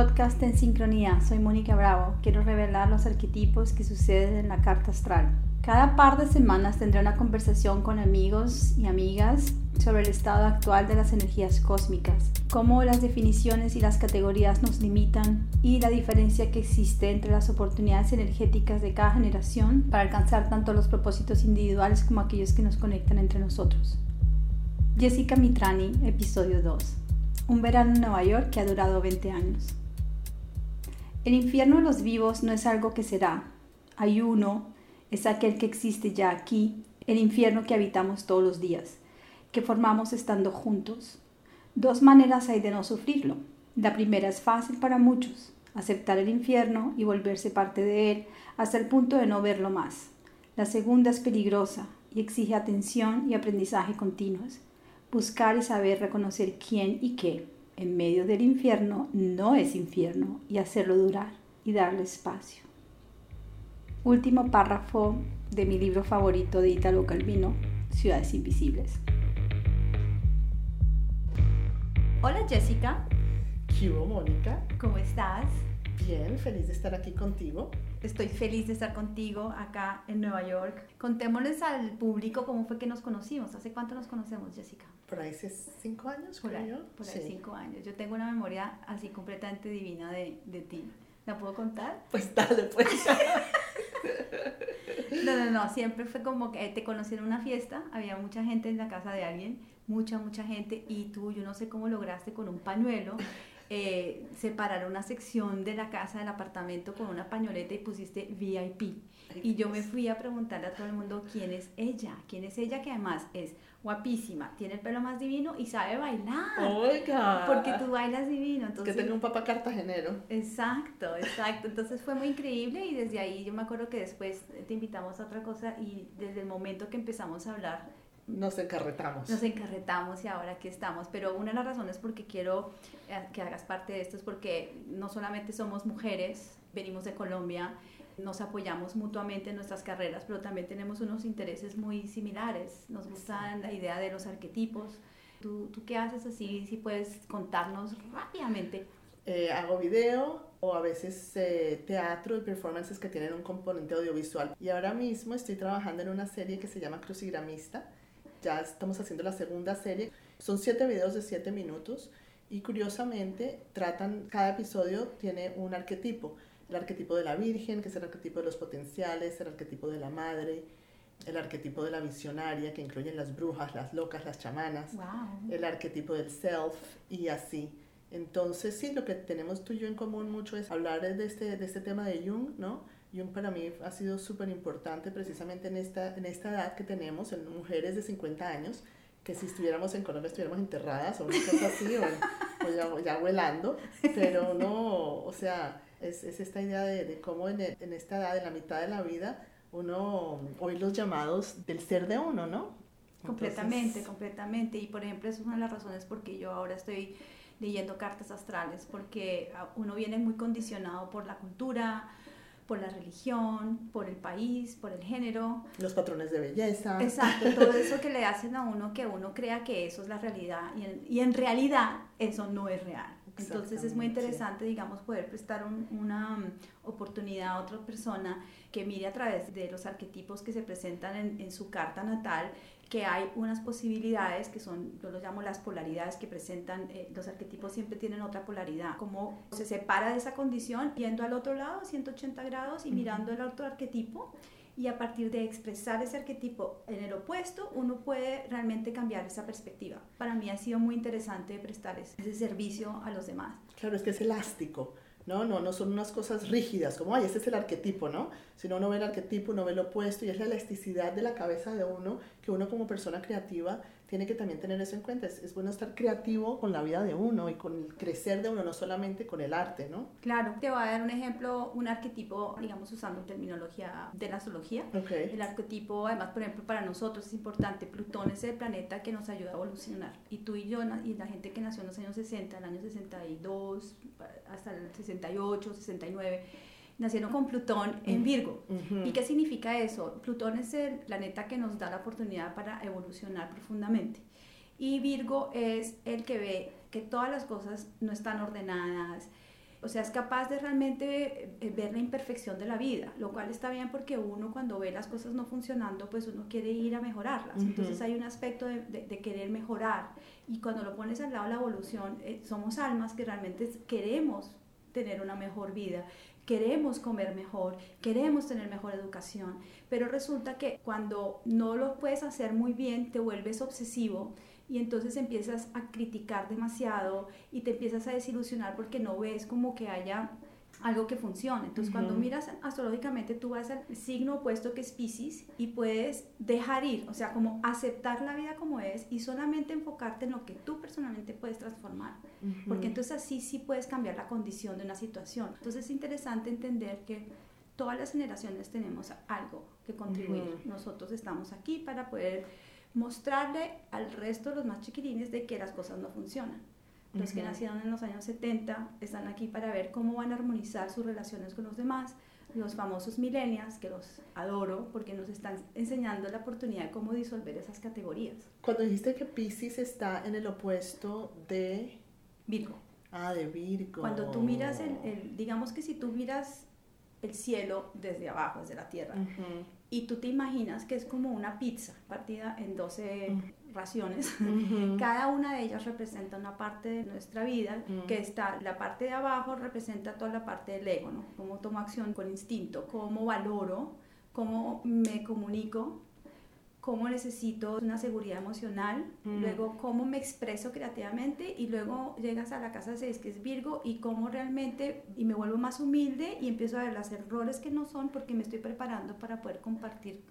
Podcast en sincronía, soy Mónica Bravo. Quiero revelar los arquetipos que suceden en la carta astral. Cada par de semanas tendré una conversación con amigos y amigas sobre el estado actual de las energías cósmicas, cómo las definiciones y las categorías nos limitan y la diferencia que existe entre las oportunidades energéticas de cada generación para alcanzar tanto los propósitos individuales como aquellos que nos conectan entre nosotros. Jessica Mitrani, episodio 2. Un verano en Nueva York que ha durado 20 años. El infierno de los vivos no es algo que será. Hay uno, es aquel que existe ya aquí, el infierno que habitamos todos los días, que formamos estando juntos. Dos maneras hay de no sufrirlo. La primera es fácil para muchos, aceptar el infierno y volverse parte de él hasta el punto de no verlo más. La segunda es peligrosa y exige atención y aprendizaje continuos. Buscar y saber reconocer quién y qué en medio del infierno no es infierno y hacerlo durar y darle espacio. Último párrafo de mi libro favorito de Italo Calvino, Ciudades Invisibles. Hola Jessica. ¿Qué Mónica? ¿Cómo estás? Bien, feliz de estar aquí contigo. Estoy feliz de estar contigo acá en Nueva York. Contémosles al público cómo fue que nos conocimos. ¿Hace cuánto nos conocemos, Jessica? Por ahí hace cinco años, por ahí, yo. Por ahí cinco años. Yo tengo una memoria así completamente divina de, de ti. ¿La puedo contar? Pues dale, pues. no, no, no. Siempre fue como que te conocí en una fiesta. Había mucha gente en la casa de alguien. Mucha, mucha gente. Y tú, yo no sé cómo lograste con un pañuelo eh, separar una sección de la casa, del apartamento con una pañoleta y pusiste VIP. Y yo me fui a preguntarle a todo el mundo quién es ella, quién es ella que además es guapísima, tiene el pelo más divino y sabe bailar. Oiga. Porque tú bailas divino. Entonces, que tengo un papá cartagenero. Exacto, exacto. Entonces fue muy increíble y desde ahí yo me acuerdo que después te invitamos a otra cosa y desde el momento que empezamos a hablar nos encarretamos. Nos encarretamos y ahora aquí estamos. Pero una de las razones por qué quiero eh, que hagas parte de esto es porque no solamente somos mujeres, venimos de Colombia, nos apoyamos mutuamente en nuestras carreras, pero también tenemos unos intereses muy similares. Nos gusta la idea de los arquetipos. ¿Tú, ¿Tú, qué haces así? Si puedes contarnos rápidamente. Eh, hago video o a veces eh, teatro y performances que tienen un componente audiovisual. Y ahora mismo estoy trabajando en una serie que se llama Crucigramista ya estamos haciendo la segunda serie. Son siete videos de siete minutos y curiosamente tratan, cada episodio tiene un arquetipo. El arquetipo de la Virgen, que es el arquetipo de los potenciales, el arquetipo de la Madre, el arquetipo de la visionaria, que incluyen las brujas, las locas, las chamanas, el arquetipo del self y así. Entonces, sí, lo que tenemos tú y yo en común mucho es hablar de este, de este tema de Jung, ¿no? Jung para mí ha sido súper importante precisamente en esta, en esta edad que tenemos, en mujeres de 50 años, que si estuviéramos en Colombia estuviéramos enterradas o una cosa así, o, ya, ya vuelando, pero no, o sea, es, es esta idea de, de cómo en, en, esta edad, en la mitad de la vida, uno oye los llamados del ser de uno, ¿no? Completamente, completamente. Y por ejemplo, es una de las razones por qué yo ahora estoy leyendo cartas astrales, porque uno viene muy condicionado por la cultura, por la religión, por el país, por el género. Los patrones de belleza. Exacto, todo eso que le hacen a uno que uno crea que eso es la realidad y en, y en realidad eso no es real. Entonces es muy interesante, digamos, poder prestar una um, oportunidad a otra persona que mire a través de los arquetipos que se presentan en, en su carta natal que hay unas posibilidades que son, yo lo llamo las polaridades que presentan, eh, los arquetipos siempre tienen otra polaridad, como se separa de esa condición yendo al otro lado, 180 grados y mirando el otro arquetipo y a partir de expresar ese arquetipo en el opuesto, uno puede realmente cambiar esa perspectiva. Para mí ha sido muy interesante prestar ese servicio a los demás. Claro, es que es elástico. ¿no? No, no son unas cosas rígidas, como, ay, este es el arquetipo, ¿no? Sino uno ve el arquetipo, uno ve lo opuesto y es la elasticidad de la cabeza de uno que uno como persona creativa tiene que también tener eso en cuenta. Es, bueno estar creativo con la vida de uno y con el crecer de uno, no solamente con el arte, ¿no? Claro, te voy a dar un ejemplo, un arquetipo, digamos, usando terminología de la astrología. El arquetipo, además, por ejemplo, para nosotros es importante. Plutón es el planeta que nos ayuda a evolucionar. Y tú y yo, y la gente que nació en los años 60, en el año 62, hasta el 68, 69, nacieron con Plutón en Virgo. ¿Y qué significa eso? Plutón es el planeta que nos da la oportunidad para evolucionar profundamente. Y Virgo es el que ve que todas las cosas no están ordenadas, O sea, es capaz de realmente eh, ver la imperfección de la vida, lo cual está bien porque uno cuando ve las cosas no funcionando, pues uno quiere ir a mejorarlas. Entonces hay un aspecto de, de, querer mejorar. Y cuando lo pones al lado de la evolución, eh, somos almas que realmente queremos tener una mejor vida queremos comer mejor, queremos tener mejor educación, pero resulta que cuando no lo puedes hacer muy bien, te vuelves obsesivo y entonces empiezas a criticar demasiado y te empiezas a desilusionar porque no ves como que haya algo que funcione. Entonces, cuando miras astrológicamente, tú vas al signo opuesto que es Pisces y puedes dejar ir, o sea, como aceptar la vida como es y solamente enfocarte en lo que tú personalmente puedes transformar. Porque entonces así sí puedes cambiar la condición de una situación. Entonces, es interesante entender que todas las generaciones tenemos algo que contribuir. Nosotros estamos aquí para poder mostrarle al resto de los más chiquilines de que las cosas no funcionan. Los que nacieron en los años 70 están aquí para ver cómo van a armonizar sus relaciones con los demás. Los famosos millennials, que los adoro porque nos están enseñando la oportunidad de cómo disolver esas categorías. Cuando dijiste que Pisces está en el opuesto de... Virgo. Ah, de Virgo. Cuando tú miras, el, digamos que si tú miras el cielo desde abajo, desde la tierra, y tú te imaginas que es como una pizza partida en 12 raciones, cada una de ellas representa una parte de nuestra vida, que está, la parte de abajo representa toda la parte del ego, ¿no? Cómo tomo acción con instinto, cómo valoro, cómo me comunico, cómo necesito una seguridad emocional, luego cómo me expreso creativamente y luego llegas a la casa 6 que es Virgo y cómo realmente y me vuelvo más humilde y empiezo a ver los errores que no son porque me estoy preparando para poder compartir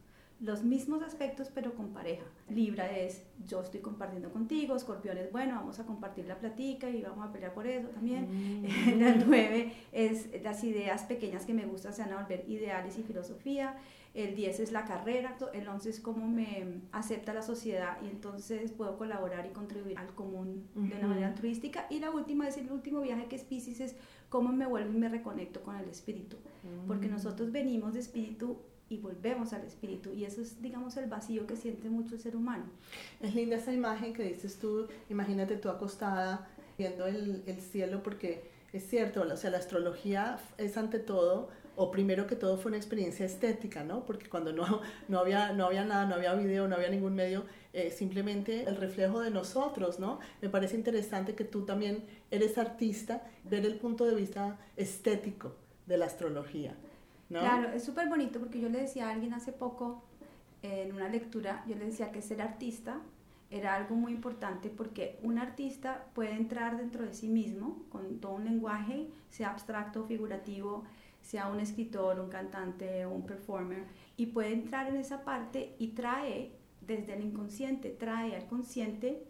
los mismos aspectos pero con pareja. Libra es yo estoy compartiendo contigo, Escorpión es bueno, vamos a compartir la platica y vamos a pelear por eso también. Mm. La 9 es las ideas pequeñas que me gustan se van a volver ideales y filosofía. El 10 es la carrera, el 11 es cómo me acepta la sociedad y entonces puedo colaborar y contribuir al común de una manera turística. Y la última es el último viaje que es Pisces, es cómo me vuelvo y me reconecto con el espíritu. Porque mm. nosotros venimos de espíritu y volvemos al espíritu. Y eso es, digamos, el vacío que siente mucho el ser humano. Es linda esa imagen que dices tú, imagínate tú acostada viendo el, el cielo, porque es cierto, o sea, la astrología es ante todo, o primero que todo fue una experiencia estética, ¿no? Porque cuando no, no, había, no había nada, no había video, no había ningún medio, eh, simplemente el reflejo de nosotros, ¿no? Me parece interesante que tú también eres artista, ver el punto de vista estético de la astrología. Claro, es súper bonito porque yo le decía a alguien hace poco en una lectura, yo le decía que ser artista era algo muy importante porque un artista puede entrar dentro de sí mismo con todo un lenguaje, sea abstracto, figurativo, sea un escritor, un cantante, un performer, y puede entrar en esa parte y trae desde el inconsciente, trae al consciente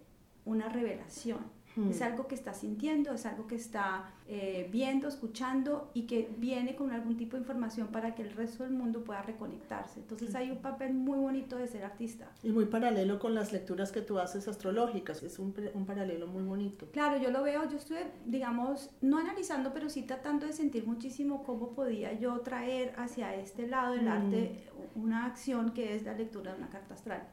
una revelación es algo que está sintiendo, es algo que está eh, viendo, escuchando y que viene con algún tipo de información para que el resto del mundo pueda reconectarse. Entonces hay un papel muy bonito de ser artista. Y muy paralelo con las lecturas que tú haces astrológicas, es un, un paralelo muy bonito. Claro, yo lo veo, yo estuve, digamos, no analizando, pero sí tratando de sentir muchísimo cómo podía yo traer hacia este lado del arte una acción que es la lectura de una carta astral.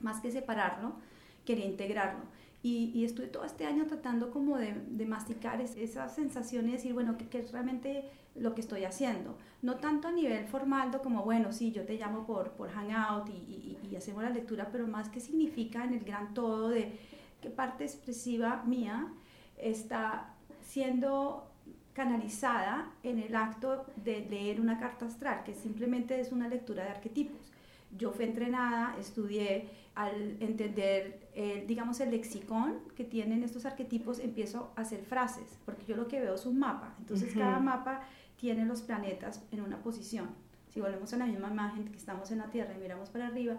Más que separarlo, quería integrarlo. Y, y, estuve todo este año tratando como de, de masticar esa sensación y decir, bueno, ¿qué, es realmente lo que estoy haciendo? No tanto a nivel formal como, bueno, sí, yo te llamo por, por Hangout y, y, hacemos la lectura, pero más qué significa en el gran todo de qué parte expresiva mía está siendo canalizada en el acto de leer una carta astral, que simplemente es una lectura de arquetipos. Yo fui entrenada, estudié, al entender, digamos, el lexicón que tienen estos arquetipos, empiezo a hacer frases, porque yo lo que veo es un mapa. Entonces, cada mapa tiene los planetas en una posición. Si volvemos a la misma imagen que estamos en la Tierra y miramos para arriba,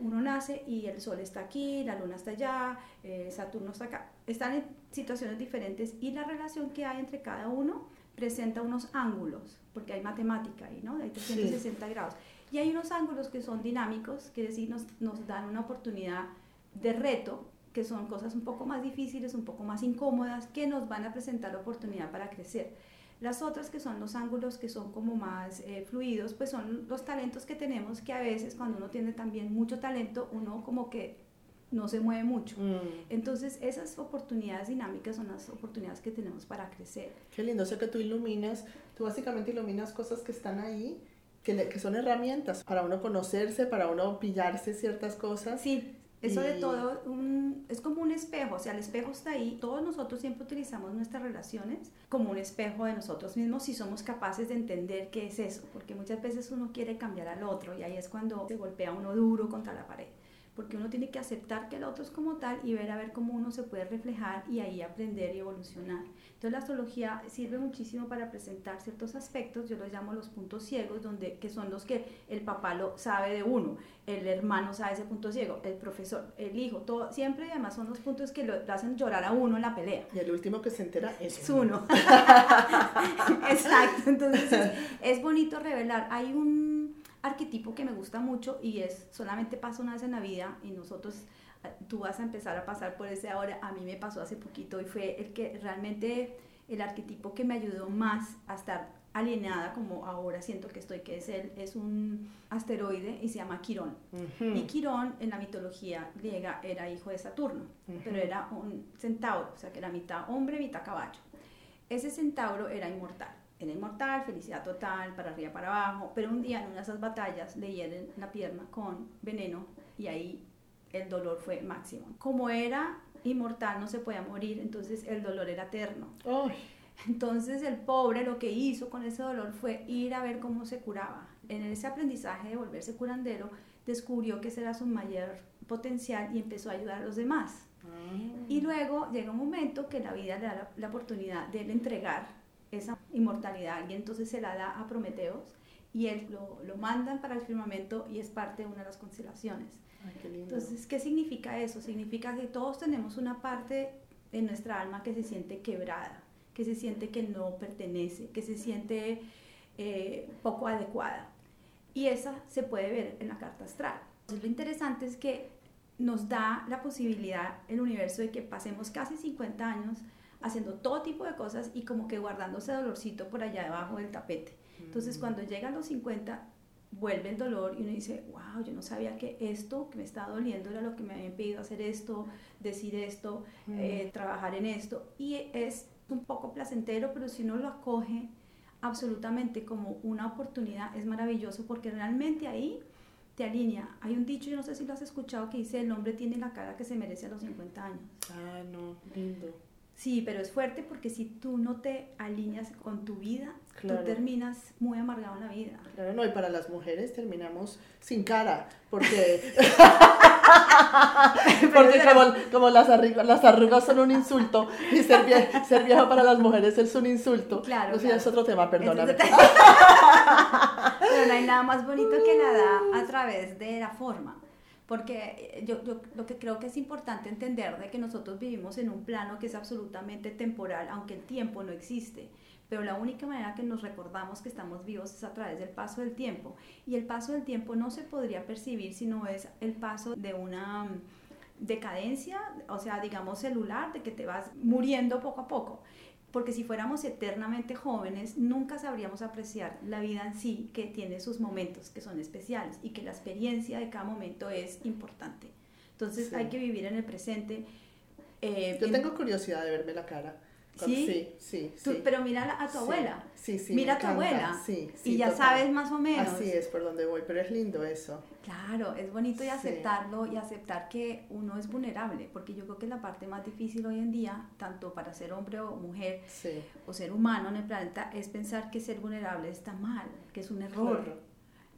uno nace y el Sol está aquí, la Luna está allá, eh, Saturno está acá. Están en situaciones diferentes y la relación que hay entre cada uno presenta unos ángulos, porque hay matemática ahí, ¿no? Hay 360 grados. Y hay unos ángulos que son dinámicos, que decir, nos, nos dan una oportunidad de reto, que son cosas un poco más difíciles, un poco más incómodas, que nos van a presentar oportunidad para crecer. Las otras que son los ángulos que son como más eh, fluidos, pues son los talentos que tenemos que a veces cuando uno tiene también mucho talento, uno como que no se mueve mucho. Mm. Entonces, esas oportunidades dinámicas son las oportunidades que tenemos para crecer. Qué lindo, o sea que tú iluminas, tú básicamente iluminas cosas que están ahí, que, le- que son herramientas para uno conocerse, para uno pillarse ciertas cosas. Sí, es sobre Y- todo un, es como un espejo, o sea, el espejo está ahí. Todos nosotros siempre utilizamos nuestras relaciones como un espejo de nosotros mismos si somos capaces de entender qué es eso, porque muchas veces uno quiere cambiar al otro y ahí es cuando se golpea uno duro contra la pared. Porque uno tiene que aceptar que el otro es como tal y ver a ver cómo uno se puede reflejar y ahí aprender y evolucionar. Entonces la astrología sirve muchísimo para presentar ciertos aspectos, yo los llamo los puntos ciegos, donde, que son los que el papá lo sabe de uno, el hermano sabe ese punto ciego, el profesor, el hijo, todo, siempre y además son los puntos que lo hacen llorar a uno en la pelea. Y el último que se entera es, Es uno. Exacto, entonces es, es bonito revelar. Hay un arquetipo que me gusta mucho y es solamente pasa una vez en la vida y nosotros, eh, tú vas a empezar a pasar por ese ahora. A mí me pasó hace poquito y fue el que realmente, el arquetipo que me ayudó más a estar alineada como ahora siento que estoy, que es él, es un asteroide y se llama Quirón. Y Quirón en la mitología griega era hijo de Saturno, pero era un centauro, o sea que era mitad hombre, mitad caballo. Ese centauro era inmortal, era inmortal, felicidad total, para arriba, para abajo, pero un día en una de esas batallas le hieren la pierna con veneno y ahí el dolor fue máximo. Como era inmortal, no se podía morir, entonces el dolor era eterno. Ay, Entonces el pobre lo que hizo con ese dolor fue ir a ver cómo se curaba. En ese aprendizaje de volverse curandero, descubrió que ese era su mayor potencial y empezó a ayudar a los demás. ah. Y luego llega un momento que la vida le da la, la oportunidad de él entregar esa inmortalidad y entonces se la da a Prometeos y él lo, lo mandan para el firmamento y es parte de una de las constelaciones. Ay, qué lindo. Entonces, ¿qué significa eso? Significa que todos tenemos una parte en nuestra alma que se siente quebrada, que se siente que no pertenece, que se siente eh, poco adecuada. Y esa se puede ver en la carta astral. Entonces, lo interesante es que nos da la posibilidad el universo de que pasemos casi 50 años haciendo todo tipo de cosas y como que guardando ese dolorcito por allá debajo del tapete. Entonces, Mm. cuando llegan los 50, vuelve el dolor y uno dice, wow, yo no sabía que esto que me estaba doliendo era lo que me habían pedido hacer esto, decir esto, Mm. eh, trabajar en esto. Y es un poco placentero, pero si uno lo acoge absolutamente como una oportunidad, es maravilloso porque realmente ahí te alinea. Hay un dicho, yo no sé si lo has escuchado, que dice, el hombre tiene la cara que se merece a los 50 años. Ah, no, lindo. Sí, pero es fuerte porque si tú no te alineas con tu vida, Claro. tú terminas muy amargado en la vida. Claro, no, y para las mujeres terminamos sin cara, porque, porque como, como las, arrugas, las arrugas son un insulto y ser, vie- ser viejo para las mujeres es un insulto. Claro, Eso ya claro. es otro tema, perdóname. Pero no hay nada más bonito que la da a través de la forma. Porque eh, yo, yo lo que creo que es importante entender de que nosotros vivimos en un plano que es absolutamente temporal, aunque el tiempo no existe. Pero la única manera que nos recordamos que estamos vivos es a través del paso del tiempo. Y el paso del tiempo no se podría percibir si no es el paso de una mm, decadencia, o sea, digamos celular, de que te vas muriendo poco a poco. Porque si fuéramos eternamente jóvenes, nunca sabríamos apreciar la vida en sí, que tiene sus momentos que son especiales y que la experiencia de cada momento es importante. Entonces Sí. hay que vivir en el presente. eh, Yo en- tengo curiosidad de verme la cara. ¿Sí? Sí, sí, tú- sí. pero mira a tu abuela. Sí, sí. mira a tu abuela. Sí, sí, y ya total. sabes más o menos. Así es por donde voy, pero es lindo eso. Claro, es bonito y aceptarlo y aceptar que uno es vulnerable, porque yo creo que la parte más difícil hoy en día, tanto para ser hombre o mujer o ser humano en el planeta, es pensar que ser vulnerable está mal, que es un error. Claro.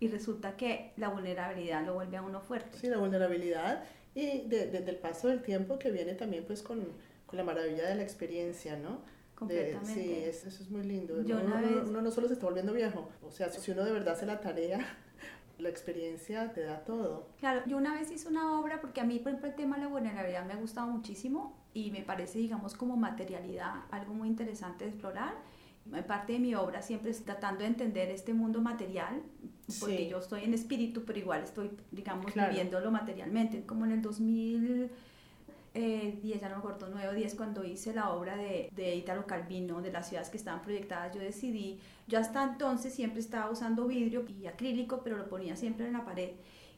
Y resulta que la vulnerabilidad lo vuelve a uno fuerte. Sí, la vulnerabilidad y de- de- del paso del tiempo que viene también pues con, con la maravilla de la experiencia, ¿no? De- Completamente. sí, es- eso es muy lindo. Yo uno, una uno- vez- uno no solo se está volviendo viejo, o sea, si uno de verdad hace la tarea, la experiencia te da todo. Claro, yo una vez hice una obra porque a mí, por ejemplo, el tema de la vulnerabilidad me ha gustado muchísimo y me parece, digamos, como materialidad algo muy interesante de explorar. En parte de mi obra siempre es tratando de entender este mundo material, porque Sí. yo estoy en espíritu, pero igual estoy, digamos, Claro. viviéndolo materialmente. Como en el 2010, ya no me acuerdo, 9 o 10, cuando hice la obra de, de Italo Calvino, de las ciudades que estaban proyectadas, yo decidí, yo hasta entonces siempre estaba usando vidrio y acrílico, pero lo ponía siempre en la pared.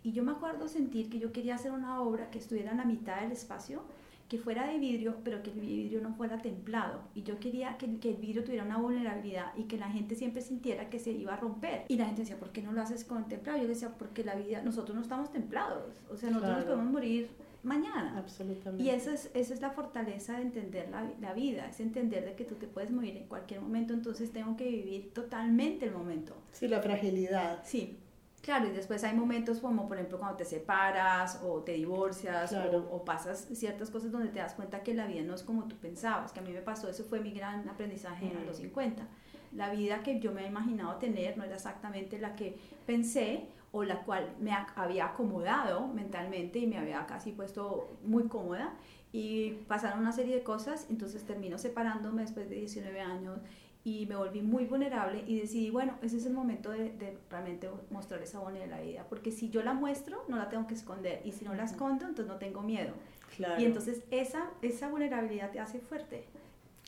Y yo me acuerdo sentir que yo quería hacer una obra que estuviera en la mitad del espacio, que fuera de vidrio, pero que el vidrio no fuera templado. Y yo quería que, que, el vidrio tuviera una vulnerabilidad y que la gente siempre sintiera que se iba a romper. Y la gente decía, ¿por qué no lo haces con templado? Yo decía, porque la vida, nosotros no estamos templados. O sea, nosotros nos podemos morir mañana. Absolutamente. Y esa es, esa es la fortaleza de entender la, la, vida, es entender de que tú te puedes morir en cualquier momento, entonces tengo que vivir totalmente el momento. Sí, la fragilidad. Sí. Claro, y después hay momentos como, por ejemplo, cuando te separas o te divorcias Claro. o, o pasas ciertas cosas donde te das cuenta que la vida no es como tú pensabas, que a mí me pasó, eso fue mi gran aprendizaje Mm. los 50. La vida que yo me había imaginado tener no era exactamente la que pensé o la cual me había acomodado mentalmente y me había casi puesto muy cómoda y pasaron una serie de cosas, entonces termino separándome después de 19 años y me volví muy vulnerable y decidí, bueno, ese es el momento de, de realmente mostrar esa vulnerabilidad, porque si yo la muestro, no la tengo que esconder, y si no la escondo, entonces no tengo miedo. Claro. Y entonces esa, esa vulnerabilidad te hace fuerte.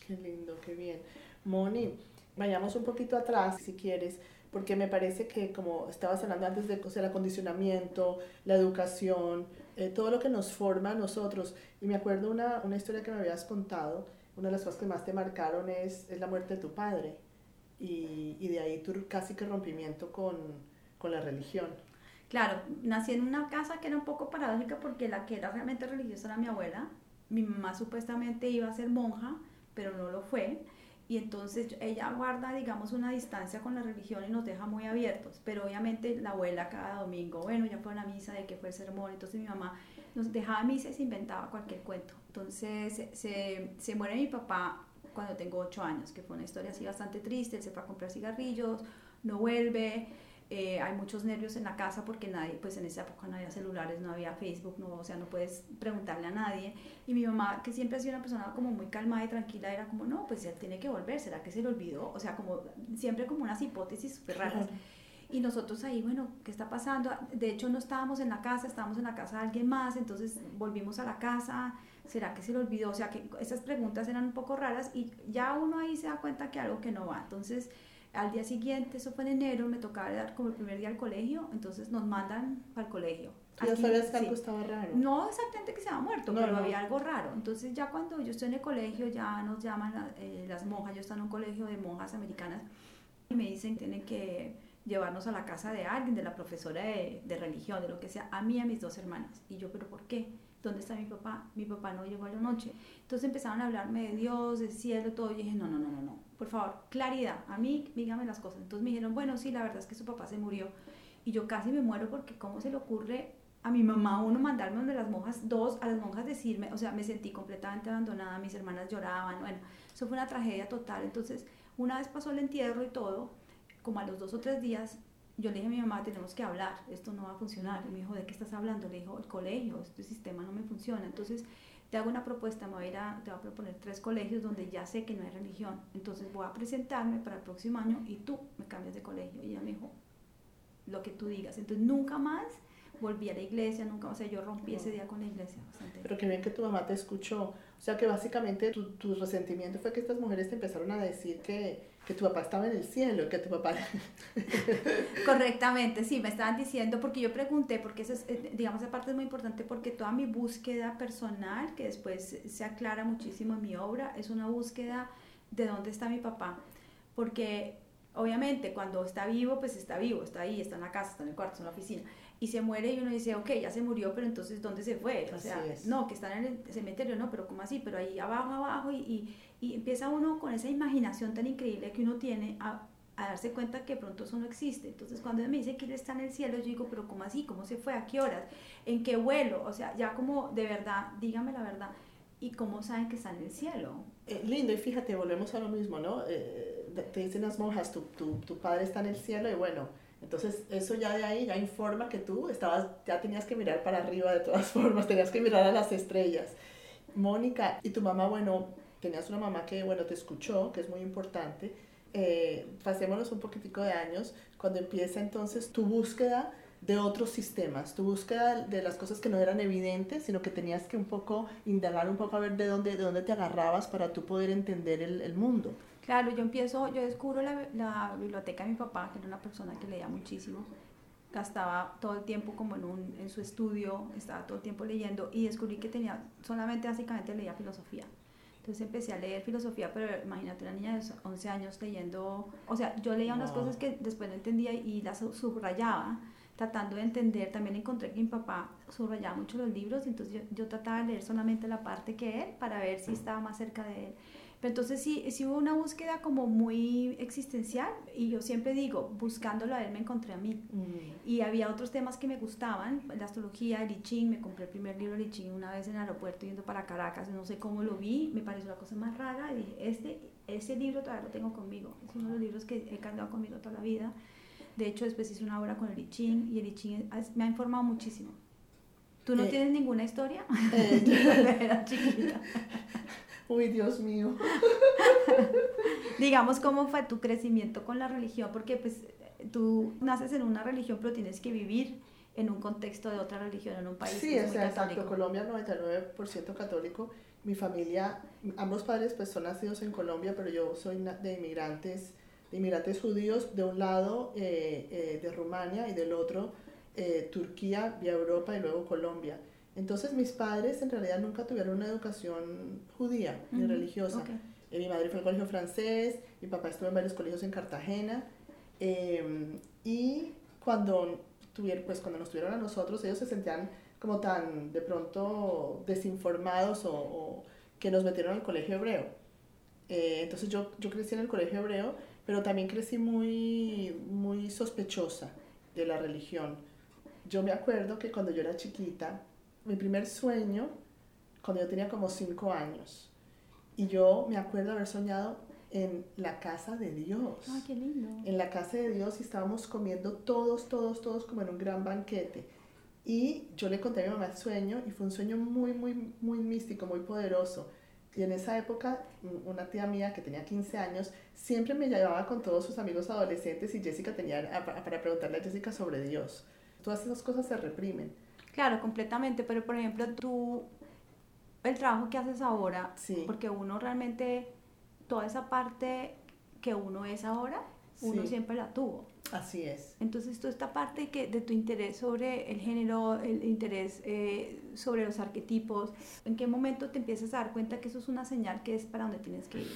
Qué lindo, qué bien. Moni, vayamos un poquito atrás, si quieres, porque me parece que como estabas hablando antes de o sea, el acondicionamiento, la educación, eh, todo lo que nos forma a nosotros. Y me acuerdo una, una historia que me habías contado, una de las cosas que más te marcaron es, es la muerte de tu padre. Y, y de ahí tu casi que rompimiento con, con la religión. Claro, nací en una casa que era un poco paradójica porque la que era realmente religiosa era mi abuela. Mi mamá supuestamente iba a ser monja, pero no lo fue. Y entonces ella guarda, digamos, una distancia con la religión y nos deja muy abiertos. Pero obviamente la abuela cada domingo, bueno, ya fue a la misa, de que fue el sermón. Entonces mi mamá nos dejaba misa y se inventaba cualquier cuento. Entonces se, se, muere mi papá cuando tengo ocho años, que fue una historia así bastante triste. Él se fue a comprar cigarrillos, no vuelve. Eh, hay muchos nervios en la casa porque nadie, pues en esa época no había celulares, no había Facebook, no, o sea, no puedes preguntarle a nadie. Y mi mamá, que siempre ha sido una persona como muy calmada y tranquila, era como, no, pues él tiene que volver, ¿será que se le olvidó? O sea, como siempre como unas hipótesis súper raras. Y nosotros ahí, bueno, ¿qué está pasando? De hecho, no estábamos en la casa, estábamos en la casa de alguien más, entonces volvimos a la casa, ¿será que se le olvidó? O sea, que esas preguntas eran un poco raras y ya uno ahí se da cuenta que algo que no va. Entonces, al día siguiente, eso fue en enero, me tocaba dar como el primer día al colegio, entonces nos mandan al colegio. ¿Tú ya Aquí, sabías que sí. algo estaba raro? No exactamente que se había muerto, No, pero no. había algo raro. Entonces ya cuando yo estoy en el colegio, ya nos llaman la- eh, las monjas, yo estoy en un colegio de monjas americanas, y me dicen que tienen que llevarnos a la casa de alguien, de la profesora de, de religión, de lo que sea, a mí y a mis dos hermanas. Y yo, ¿pero por qué? ¿Dónde está mi papá? Mi papá no llegó a la noche. Entonces empezaron a hablarme de Dios, del cielo, todo. Y dije, no, no, no, no, no. Por favor, claridad. A mí, dígame las cosas. Entonces me dijeron, bueno, sí, la verdad es que su papá se murió. Y yo casi me muero porque ¿cómo se le ocurre a mi mamá uno mandarme donde las monjas, dos, a las monjas decirme, o sea, me sentí completamente abandonada, mis hermanas lloraban, bueno, eso fue una tragedia total. Entonces, una vez pasó el entierro y todo, como a los dos o tres días, yo le dije a mi mamá, tenemos que hablar, esto no va a funcionar. Y me dijo, ¿de qué estás hablando? Le dijo, el colegio, este sistema no me funciona. Entonces, te hago una propuesta, me voy a ir a, te voy a proponer tres colegios donde ya sé que no hay religión. Entonces voy a presentarme para el próximo año y tú me cambias de colegio. Y ella me dijo, lo que tú digas. Entonces nunca más volví a la iglesia, nunca, o sea, yo rompí ese día con la iglesia bastante. Pero qué bien que tu mamá te escuchó. O sea que básicamente tu, tu resentimiento fue que estas mujeres te empezaron a decir que, que tu papá estaba en el cielo, que tu papá... Correctamente, sí, me estaban diciendo, porque yo pregunté, porque esa es, eh, digamos, esa parte es muy importante, porque toda mi búsqueda personal, que después se aclara muchísimo en mi obra, es una búsqueda de dónde está mi papá. Porque obviamente cuando está vivo, pues está vivo, está ahí, está en la casa, está en el cuarto, está en la oficina. Y se muere y uno dice, ok, ya se murió, pero entonces ¿dónde se fue? O sea, no, que está en el cementerio, no, pero ¿cómo así? Pero ahí abajo, abajo, y, y, y empieza uno con esa imaginación tan increíble que uno tiene a, a darse cuenta que pronto eso no existe. Entonces, cuando me dice que él está en el cielo, yo digo, pero ¿cómo así? ¿Cómo se fue? ¿A qué horas? ¿En qué vuelo? O sea, ya como de verdad, dígame la verdad. ¿Y cómo saben que está en el cielo? Eh, lindo, y fíjate, volvemos a lo mismo, ¿no? Eh, te dicen las monjas, tu, tu, tu padre está en el cielo y bueno, entonces eso ya de ahí ya informa que tú estabas, ya tenías que mirar para arriba de todas formas, tenías que mirar a las estrellas. Mónica, y tu mamá, bueno, tenías una mamá que, bueno, te escuchó, que es muy importante. Eh, pasémonos un poquitico de años, cuando empieza entonces tu búsqueda de otros sistemas, tu búsqueda de las cosas que no eran evidentes, sino que tenías que un poco indagar un poco a ver de dónde, de dónde te agarrabas para tú poder entender el, el mundo. Claro, yo empiezo, yo descubro la, la biblioteca de mi papá, que era una persona que leía muchísimo, gastaba todo el tiempo como en, un, en su estudio, estaba todo el tiempo leyendo y descubrí que tenía, solamente básicamente leía filosofía. Entonces empecé a leer filosofía, pero imagínate una niña de 11 años leyendo, o sea, yo leía unas cosas que después no entendía y las subrayaba, tratando de entender. También encontré que mi papá subrayaba mucho los libros, entonces yo, yo trataba de leer solamente la parte que él para ver si estaba más cerca de él. Pero entonces sí, sí hubo una búsqueda como muy existencial y yo siempre digo, buscándolo a él me encontré a mí. Mm. Y había otros temas que me gustaban, la astrología, el I Ching, me compré el primer libro de I Ching una vez en el aeropuerto yendo para Caracas, no sé cómo lo vi, me pareció la cosa más rara y dije, este, ese libro todavía lo tengo conmigo, es uno de los libros que he cargado conmigo toda la vida. De hecho, después hice una obra con el I Ching y el I Ching me ha informado muchísimo. ¿Tú no eh, tienes ninguna historia? Eh, era chiquita. Uy, Dios mío. Digamos, ¿cómo fue tu crecimiento con la religión? Porque pues tú naces en una religión, pero tienes que vivir en un contexto de otra religión, en un país. Sí, o sea, exacto. Colombia 99% católico. Mi familia, ambos padres pues son nacidos en Colombia, pero yo soy de inmigrantes, de inmigrantes judíos, de un lado eh, eh, de Rumania y del otro eh, Turquía, vía Europa y luego Colombia. Entonces mis padres en realidad nunca tuvieron una educación judía ni religiosa. Eh, mi madre fue al colegio francés, mi papá estuvo en varios colegios en Cartagena em, y cuando, tuvieron, pues, cuando nos tuvieron a nosotros ellos se sentían como tan de pronto desinformados o, que nos metieron al colegio hebreo. Eh, entonces yo, yo crecí en el colegio hebreo, pero también crecí muy, muy sospechosa de la religión. Yo me acuerdo que cuando yo era chiquita, mi primer sueño cuando yo tenía como cinco años. Y yo me acuerdo haber soñado en la casa de Dios. Ah, qué lindo. En la casa de Dios y estábamos comiendo todos, todos, todos como en un gran banquete. Y yo le conté a mi mamá el sueño y fue un sueño muy, muy, muy místico, muy poderoso. Y en esa época, una tía mía que tenía 15 años siempre me llevaba con todos sus amigos adolescentes y Jessica tenía para preguntarle a Jessica sobre Dios. Todas esas cosas se reprimen. Claro, completamente, pero por ejemplo, tú, el trabajo que haces ahora, porque uno realmente, toda esa parte que uno es ahora, uno siempre la tuvo. Así es. Entonces, toda esta parte que, de tu interés sobre el género, el interés eh, sobre los arquetipos, ¿en qué momento te empiezas a dar cuenta que eso es una señal que es para donde tienes que ir?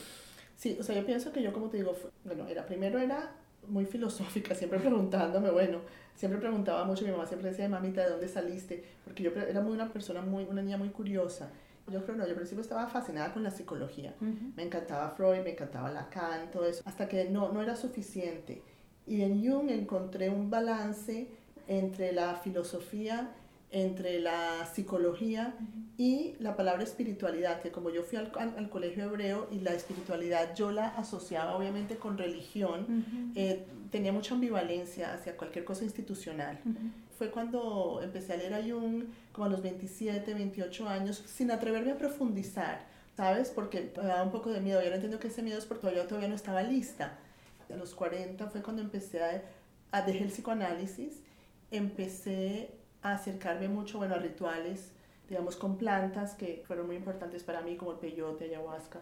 Sí, o sea, yo pienso que yo, como te digo, bueno, era, primero era muy filosófica, siempre preguntándome, bueno, siempre preguntaba mucho, mi mamá siempre decía, mamita, ¿de dónde saliste? Porque yo era muy una persona, muy, una niña muy curiosa. Yo creo, no, yo al principio estaba fascinada con la psicología. Me encantaba Freud, me encantaba Lacan, todo eso, hasta que no, no era suficiente. Y en Jung encontré un balance entre la filosofía entre la psicología y la palabra espiritualidad, que como yo fui al, al, colegio hebreo y la espiritualidad yo la asociaba obviamente con religión, eh, tenía mucha ambivalencia hacia cualquier cosa institucional. Fue cuando empecé a leer a Jung, como a los 27, 28 años, sin atreverme a profundizar, ¿sabes? Porque me daba un poco de miedo. Yo no entiendo que ese miedo es porque yo todavía no estaba lista. A los 40 fue cuando empecé a, a dejar el psicoanálisis, empecé acercarme mucho, bueno, a rituales, digamos, con plantas que fueron muy importantes para mí, como el peyote, ayahuasca,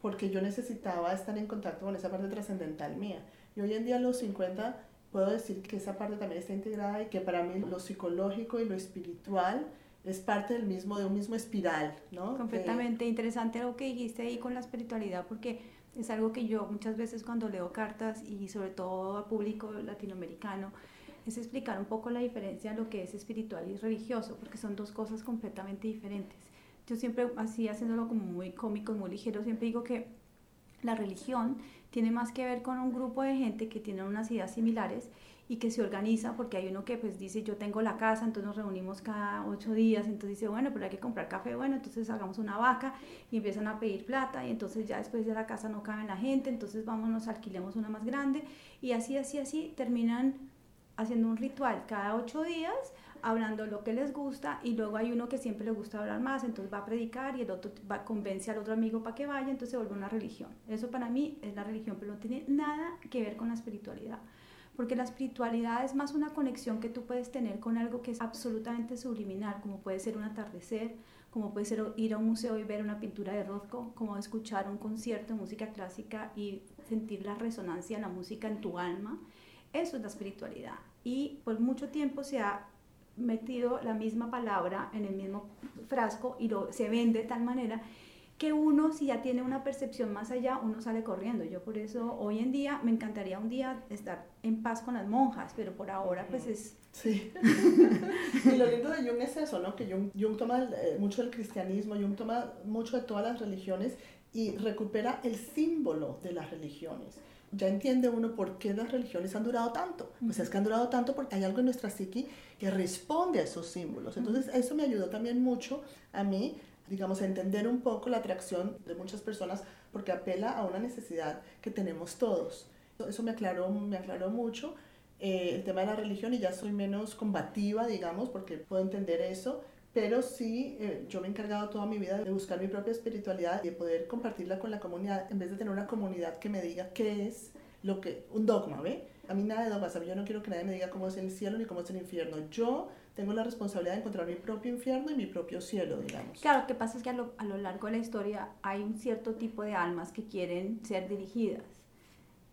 porque yo necesitaba estar en contacto con esa parte trascendental mía. Y hoy en día a los 50 puedo decir que esa parte también está integrada y que para mí lo psicológico y lo espiritual es parte del mismo, de un mismo espiral, ¿no? Completamente interesante lo que dijiste ahí con la espiritualidad, porque es algo que yo muchas veces cuando leo cartas y sobre todo a público latinoamericano, es explicar un poco la diferencia en lo que es espiritual y religioso, porque son dos cosas completamente diferentes. Yo siempre, así haciéndolo como muy cómico, muy ligero, siempre digo que la religión tiene más que ver con un grupo de gente que tiene unas ideas similares y que se organiza porque hay uno que pues dice yo tengo la casa, entonces nos reunimos cada ocho días, entonces dice bueno, pero hay que comprar café, bueno, entonces hagamos una vaca y empiezan a pedir plata y entonces ya después de la casa no cabe la gente, entonces vámonos, alquilemos una más grande y así, así, así terminan haciendo un ritual cada ocho días, hablando lo que les gusta y luego hay uno que siempre le gusta hablar más, entonces va a predicar y el otro va, convence al otro amigo para que vaya, entonces se vuelve una religión. Eso para mí es la religión, pero no tiene nada que ver con la espiritualidad. Porque la espiritualidad es más una conexión que tú puedes tener con algo que es absolutamente subliminal, como puede ser un atardecer, como puede ser ir a un museo y ver una pintura de Rothko, como escuchar un concierto de música clásica y sentir la resonancia de la música en tu alma. Eso es la espiritualidad. Y por mucho tiempo se ha metido la misma palabra en el mismo frasco y lo, se vende de tal manera que uno, si ya tiene una percepción más allá, uno sale corriendo. Yo por eso hoy en día me encantaría un día estar en paz con las monjas, pero por ahora pues es... Sí. y lo lindo de Jung es eso, ¿no? Que Jung, Jung toma eh, mucho del cristianismo, Jung toma mucho de todas las religiones y recupera el símbolo de las religiones. Ya entiende uno por qué las religiones han durado tanto. Pues es que han durado tanto porque hay algo en nuestra psique que responde a esos símbolos. Entonces eso me ayudó también mucho a mí digamos, a entender un poco la atracción de muchas personas porque apela a una necesidad que tenemos todos. Eso me aclaró, me aclaró mucho eh, el tema de la religión y ya soy menos combativa, digamos, porque puedo entender eso, pero sí eh, yo me he encargado toda mi vida de buscar mi propia espiritualidad y de poder compartirla con la comunidad en vez de tener una comunidad que me diga qué es lo que, un dogma, ¿ve? A mí nada de dogmas, a mí yo no quiero que nadie me diga cómo es el cielo ni cómo es el infierno. Yo tengo la responsabilidad de encontrar mi propio infierno y mi propio cielo, digamos. Claro, lo que pasa es que a lo, a lo largo de la historia hay un cierto tipo de almas que quieren ser dirigidas.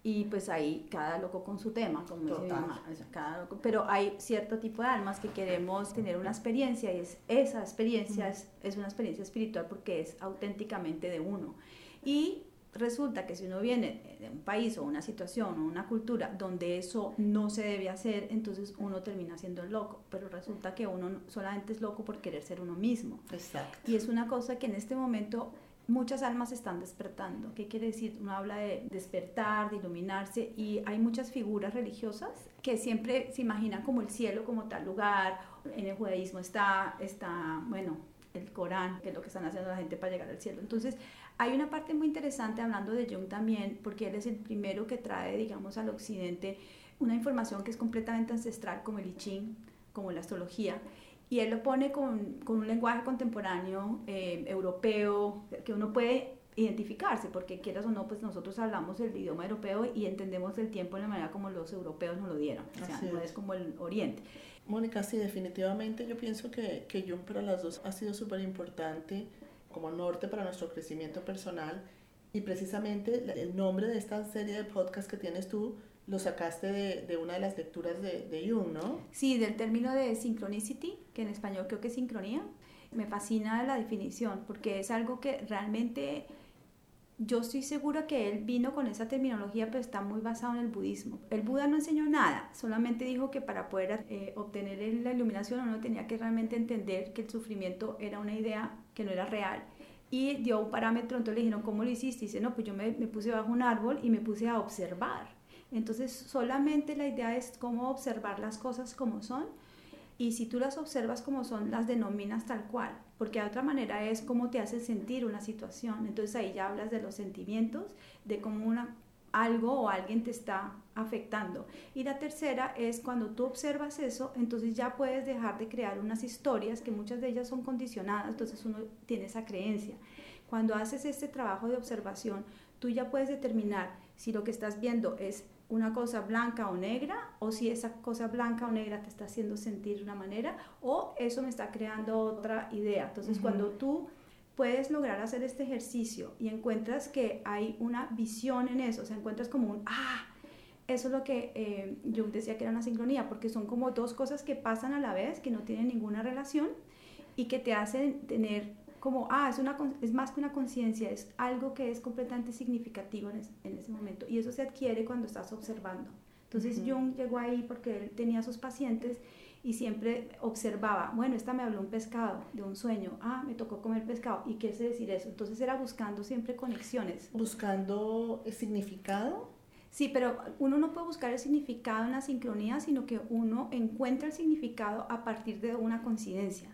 Y pues ahí cada loco con su tema, como dice mi mamá. cada loco, pero hay cierto tipo de almas que queremos tener una experiencia y es, esa experiencia es, es, una experiencia espiritual porque es auténticamente de uno. Y resulta que si uno viene de un país o una situación o una cultura donde eso no se debe hacer, entonces uno termina siendo loco, pero resulta que uno solamente es loco por querer ser uno mismo. Exacto. Y es una cosa que en este momento muchas almas están despertando. ¿Qué quiere decir? Uno habla de despertar, de iluminarse y hay muchas figuras religiosas que siempre se imaginan como el cielo como tal lugar. En el judaísmo está, está bueno, el Corán, que es lo que están haciendo la gente para llegar al cielo. Entonces, hay una parte muy interesante hablando de Jung también, porque él es el primero que trae, digamos, al occidente una información que es completamente ancestral, como el I Ching, como la astrología, y él lo pone con, con un lenguaje contemporáneo, eh, europeo, que uno puede identificarse, porque quieras o no, pues nosotros hablamos el idioma europeo y entendemos el tiempo de la manera como los europeos nos lo dieron, o sea, no es como el oriente. Mónica, sí, definitivamente yo pienso que, que Jung para las dos ha sido súper importante como norte para nuestro crecimiento personal. Y precisamente el nombre de esta serie de podcast que tienes tú lo sacaste de, de una de las lecturas de, de, Jung, ¿no? Sí, del término de synchronicity, que en español creo que es sincronía. Me fascina la definición porque es algo que realmente yo estoy segura que él vino con esa terminología, pero está muy basado en el budismo. El Buda no enseñó nada, solamente dijo que para poder eh, obtener la iluminación uno tenía que realmente entender que el sufrimiento era una idea que no era real y dio un parámetro, entonces le dijeron, ¿cómo lo hiciste? Y dice, no, pues yo me, me, puse bajo un árbol y me puse a observar. Entonces, solamente la idea es cómo observar las cosas como son y si tú las observas como son, las denominas tal cual, porque de otra manera es cómo te hace sentir una situación. Entonces ahí ya hablas de los sentimientos, de cómo una, algo o alguien te está afectando. Y la tercera es cuando tú observas eso, entonces ya puedes dejar de crear unas historias que muchas de ellas son condicionadas, entonces uno tiene esa creencia. Cuando haces este trabajo de observación, tú ya puedes determinar si lo que estás viendo es una cosa blanca o negra, o si esa cosa blanca o negra te está haciendo sentir de una manera, o eso me está creando otra idea. Entonces, cuando tú puedes lograr hacer este ejercicio y encuentras que hay una visión en eso, o sea, encuentras como un, ah, eso es lo que eh, yo decía que era una sincronía, porque son como dos cosas que pasan a la vez, que no tienen ninguna relación y que te hacen tener como, ah, es, una, es más que una conciencia, es algo que es completamente significativo en, en, ese momento. Y eso se adquiere cuando estás observando. Entonces Jung llegó ahí porque él tenía sus pacientes y siempre observaba, bueno, esta me habló un pescado, de un sueño, ah, me tocó comer pescado, ¿y qué es decir eso? Entonces era buscando siempre conexiones. ¿Buscando el significado? Sí, pero uno no puede buscar el significado en la sincronía, sino que uno encuentra el significado a partir de una coincidencia.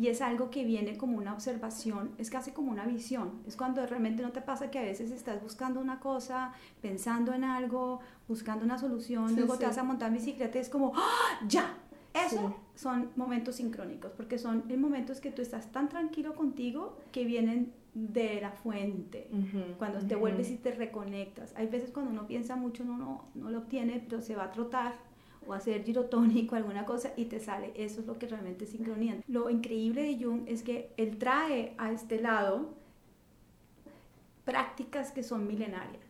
Y es algo que viene como una observación, es casi como una visión. Es cuando realmente no te pasa que a veces estás buscando una cosa, pensando en algo, buscando una solución, luego te vas a montar en bicicleta y es como, ¡Ah, ya, eso son momentos sincrónicos, porque son momentos que tú estás tan tranquilo contigo que vienen de la fuente, cuando te vuelves y te reconectas. Hay veces cuando uno piensa mucho, uno no, no lo obtiene, pero se va a trotar o hacer girotónico, alguna cosa, y te sale. Eso es lo que realmente es sincronía. Lo increíble de Jung es que él trae a este lado prácticas que son milenarias.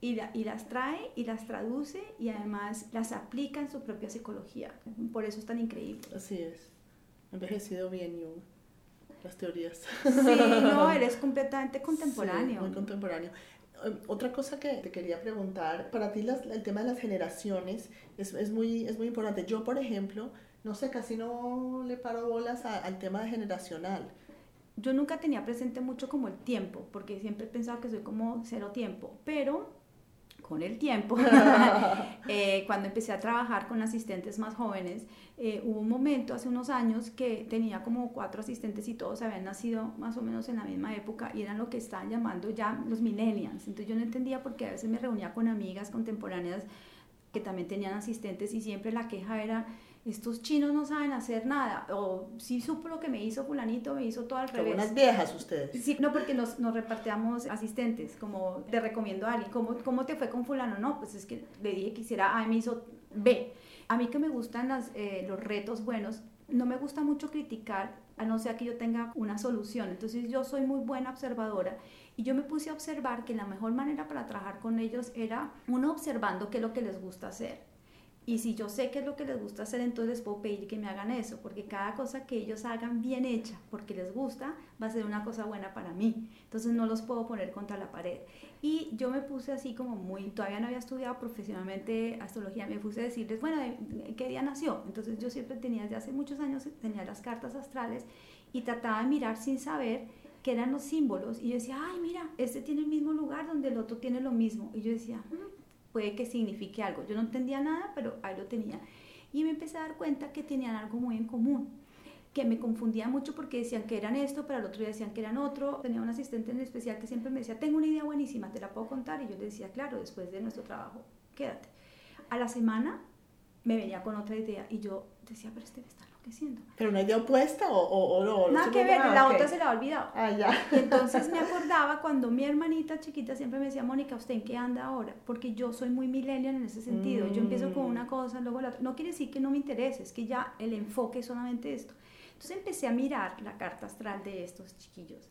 y, y, las trae y las traduce y además las aplica en su propia psicología. Por eso es tan increíble. Así es. Envejecido bien Jung. Las teorías. Sí, no, eres completamente contemporáneo. muy contemporáneo. Em, otra cosa que te quería preguntar, para ti el tema de las generaciones es, es, muy, es muy importante. Yo, por ejemplo, no sé, casi no le paro bolas al tema generacional. Yo nunca tenía presente mucho como el tiempo, porque siempre he pensado que soy como cero tiempo, pero con el tiempo, eh, cuando empecé a trabajar con asistentes más jóvenes, eh, hubo un momento hace unos años que tenía como cuatro asistentes y todos habían nacido más o menos en la misma época y eran lo que están llamando ya los millennials. Entonces yo no entendía por qué a veces me reunía con amigas contemporáneas que también tenían asistentes y siempre la queja era estos chinos no saben hacer nada, o si supo lo que me hizo fulanito, me hizo todo al revés. unas viejas ustedes. Sí, no, porque nos, nos repartíamos asistentes, como te recomiendo a alguien, ¿Cómo, ¿cómo te fue con fulano? No, pues es que le dije que hiciera A, me hizo B. A mí que me gustan las, eh, los retos buenos, no me gusta mucho criticar, a no ser que yo tenga una solución. Entonces yo soy muy buena observadora y yo me puse a observar que la mejor manera para trabajar con ellos era uno observando qué es lo que les gusta hacer y si yo sé qué es lo que les gusta hacer, entonces les puedo pedir que me hagan eso, porque cada cosa que ellos hagan bien hecha, porque les gusta, va a ser una cosa buena para mí. Entonces no los puedo poner contra la pared. Y yo me puse así como muy, todavía no había estudiado profesionalmente astrología, me puse a decirles, bueno, ¿qué día nació? Entonces yo siempre tenía, desde hace muchos años, tenía las cartas astrales y trataba de mirar sin saber qué eran los símbolos. Y yo decía, ay, mira, este tiene el mismo lugar donde el otro tiene lo mismo. Y yo decía, mm, puede que signifique algo. Yo no entendía nada, pero ahí lo tenía. Y me empecé a dar cuenta que tenían algo muy en común, que me confundía mucho porque decían que eran esto, pero al otro día decían que eran otro. Tenía un asistente en especial que siempre me decía, tengo una idea buenísima, te la puedo contar. Y yo le decía, claro, después de nuestro trabajo, quédate. A la semana me venía con otra idea y yo decía, pero este está ¿Pero una idea opuesta o, o, no? Nada que ver, la otra se la ha olvidado. Ah, ya. Y entonces me acordaba cuando mi hermanita chiquita siempre me decía, Mónica, ¿usted en qué anda ahora? Porque yo soy muy millennial en ese sentido. Yo empiezo con una cosa, luego la otra. No quiere decir que no me interese, es que ya el enfoque es solamente esto. Entonces empecé a mirar la carta astral de estos chiquillos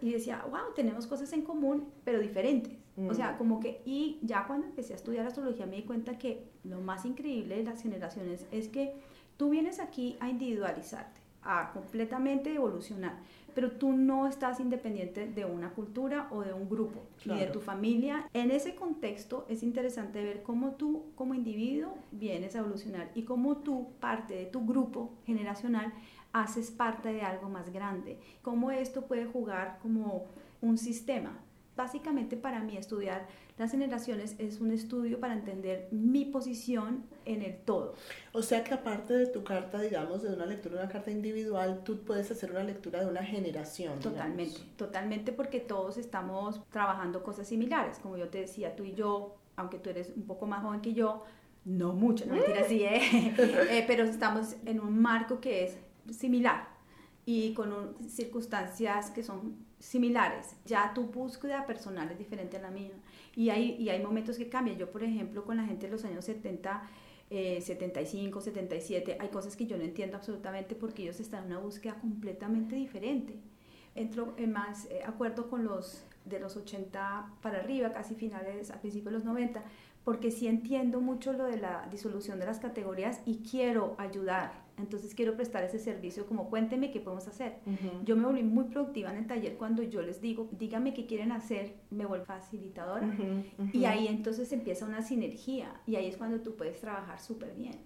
y decía, wow, tenemos cosas en común, pero diferentes. O sea, mm. como que, y ya cuando empecé a estudiar astrología me di cuenta que lo más increíble de las generaciones es que Tú vienes aquí a individualizarte, a completamente evolucionar, pero tú no estás independiente de una cultura o de un grupo ni de tu familia. En ese contexto es interesante ver cómo tú como individuo vienes a evolucionar y cómo tú, parte de tu grupo generacional, haces parte de algo más grande. Cómo esto puede jugar como un sistema. Básicamente para mí estudiar las generaciones es un estudio para entender mi posición en el todo. O sea que aparte de tu carta, digamos, de una lectura de una carta individual, tú puedes hacer una lectura de una generación. Totalmente, totalmente porque todos estamos trabajando cosas similares. Como yo te decía, tú y yo, aunque tú eres un poco más joven que yo, no mucho, no mentira, sí, ¿eh? eh, pero estamos en un marco que es similar y con circunstancias que son similares. Ya tu búsqueda personal es diferente a la mía. Y hay, y hay momentos que cambian. Yo, por ejemplo, con la gente de los años 70, 75, 77, hay cosas que yo no entiendo absolutamente porque ellos están en una búsqueda completamente diferente. Entro en más eh, acuerdo con los de los 80 para arriba, casi finales, a principios de los 90, porque sí entiendo mucho lo de la disolución de las categorías y quiero ayudar entonces quiero prestar ese servicio como cuénteme qué podemos hacer. Yo me volví muy productiva en el taller cuando yo les digo, dígame qué quieren hacer, me vuelvo facilitadora. Y ahí entonces empieza una sinergia y ahí es cuando tú puedes trabajar súper bien.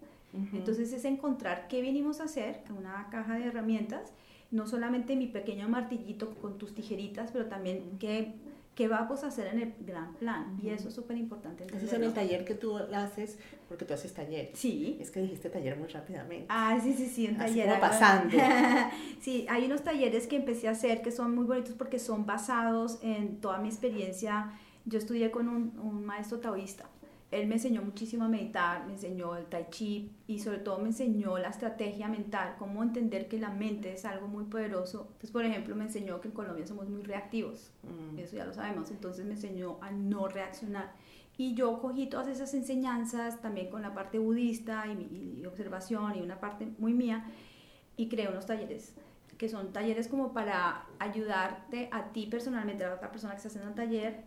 Entonces es encontrar qué venimos a hacer, una caja de herramientas, no solamente mi pequeño martillito con tus tijeritas, pero también qué qué vamos a hacer en el gran plan. Y eso es súper importante. Eso es en el taller que tú haces, porque tú haces taller. Sí. Es que dijiste taller muy rápidamente. Ah, sí, sí, sí, un taller. Así pasando. sí, hay unos talleres que empecé a hacer que son muy bonitos porque son basados en toda mi experiencia. Yo estudié con un, un maestro taoísta él me enseñó muchísimo a meditar, me enseñó el tai chi y sobre todo me enseñó la estrategia mental, cómo entender que la mente es algo muy poderoso. Entonces, por ejemplo, me enseñó que en Colombia somos muy reactivos, mm. eso ya lo sabemos, entonces me enseñó a no reaccionar. Y yo cogí todas esas enseñanzas también con la parte budista y, y observación y una parte muy mía y creé unos talleres que son talleres como para ayudarte a ti personalmente, a la otra persona que está haciendo el taller,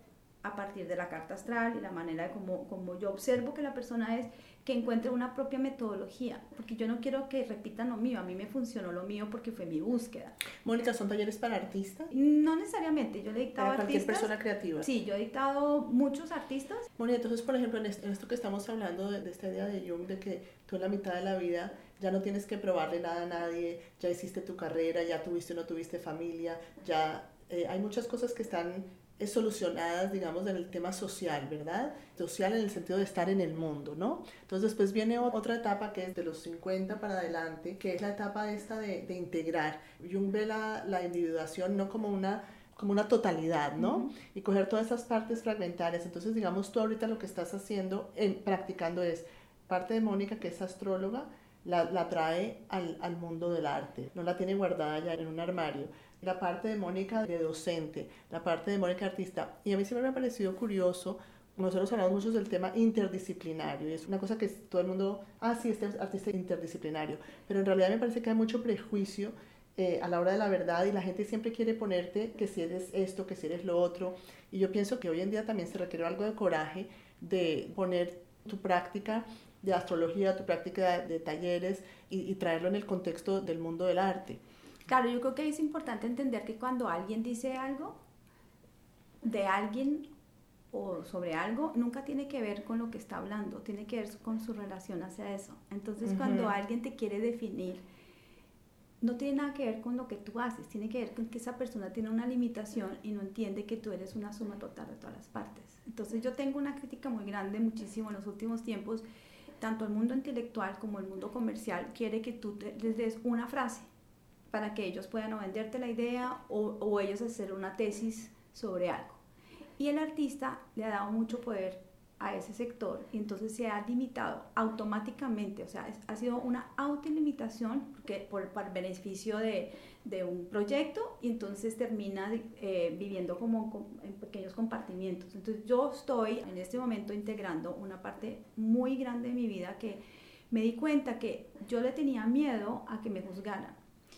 a partir de la carta astral y la manera de como, como yo observo que la persona es, que encuentre una propia metodología, porque yo no quiero que repitan lo mío, a mí me funcionó lo mío porque fue mi búsqueda. Mónica, ¿son talleres para artistas? No necesariamente, yo le he dictado para cualquier artistas. persona creativa. Sí, yo he dictado muchos artistas. Mónica, entonces, por ejemplo, en esto, en esto que estamos hablando de, de esta idea de Jung, de que tú en la mitad de la vida ya no tienes que probarle nada a nadie, ya hiciste tu carrera, ya tuviste o no tuviste familia, ya eh, hay muchas cosas que están eh, solucionadas, digamos, en el tema social, ¿verdad? Social en el sentido de estar en el mundo, ¿no? Entonces después viene otra etapa que es de los 50 para adelante, que es la etapa esta de, de integrar. Jung ve la, la individuación no como una como una totalidad, ¿no? Y coger todas esas partes fragmentarias. Entonces, digamos, tú ahorita lo que estás haciendo, en, practicando es parte de Mónica, que es astróloga, la, la trae al, al, mundo del arte, no la tiene guardada ya en un armario. La parte de Mónica de docente, la parte de Mónica artista. Y a mí siempre me ha parecido curioso, nosotros hablamos mucho del tema interdisciplinario, y es una cosa que todo el mundo, ah, sí, este es artista interdisciplinario, pero en realidad me parece que hay mucho prejuicio eh, a la hora de la verdad y la gente siempre quiere ponerte que si eres esto, que si eres lo otro. Y yo pienso que hoy en día también se requiere algo de coraje de poner tu práctica de astrología, tu práctica de talleres y, y, traerlo en el contexto del mundo del arte. Claro, yo creo que es importante entender que cuando alguien dice algo de alguien o sobre algo, nunca tiene que ver con lo que está hablando, tiene que ver con su relación hacia eso. Entonces, uh -huh. cuando alguien te quiere definir, no tiene nada que ver con lo que tú haces, tiene que ver con que esa persona tiene una limitación y no entiende que tú eres una suma total de todas las partes. Entonces yo tengo una crítica muy grande, muchísimo en los últimos tiempos, tanto el mundo intelectual como el mundo comercial quiere que tú te, les des una frase para que ellos puedan venderte la idea o, ellos hacer una tesis sobre algo. Y el artista le ha dado mucho poder a ese sector y entonces se ha limitado automáticamente, o sea, es, ha sido una autolimitación porque, por, por beneficio de, de, un proyecto y entonces termina eh, viviendo como, como, en pequeños compartimientos. Entonces yo estoy en este momento integrando una parte muy grande de mi vida que me di cuenta que yo le tenía miedo a que me juzgaran.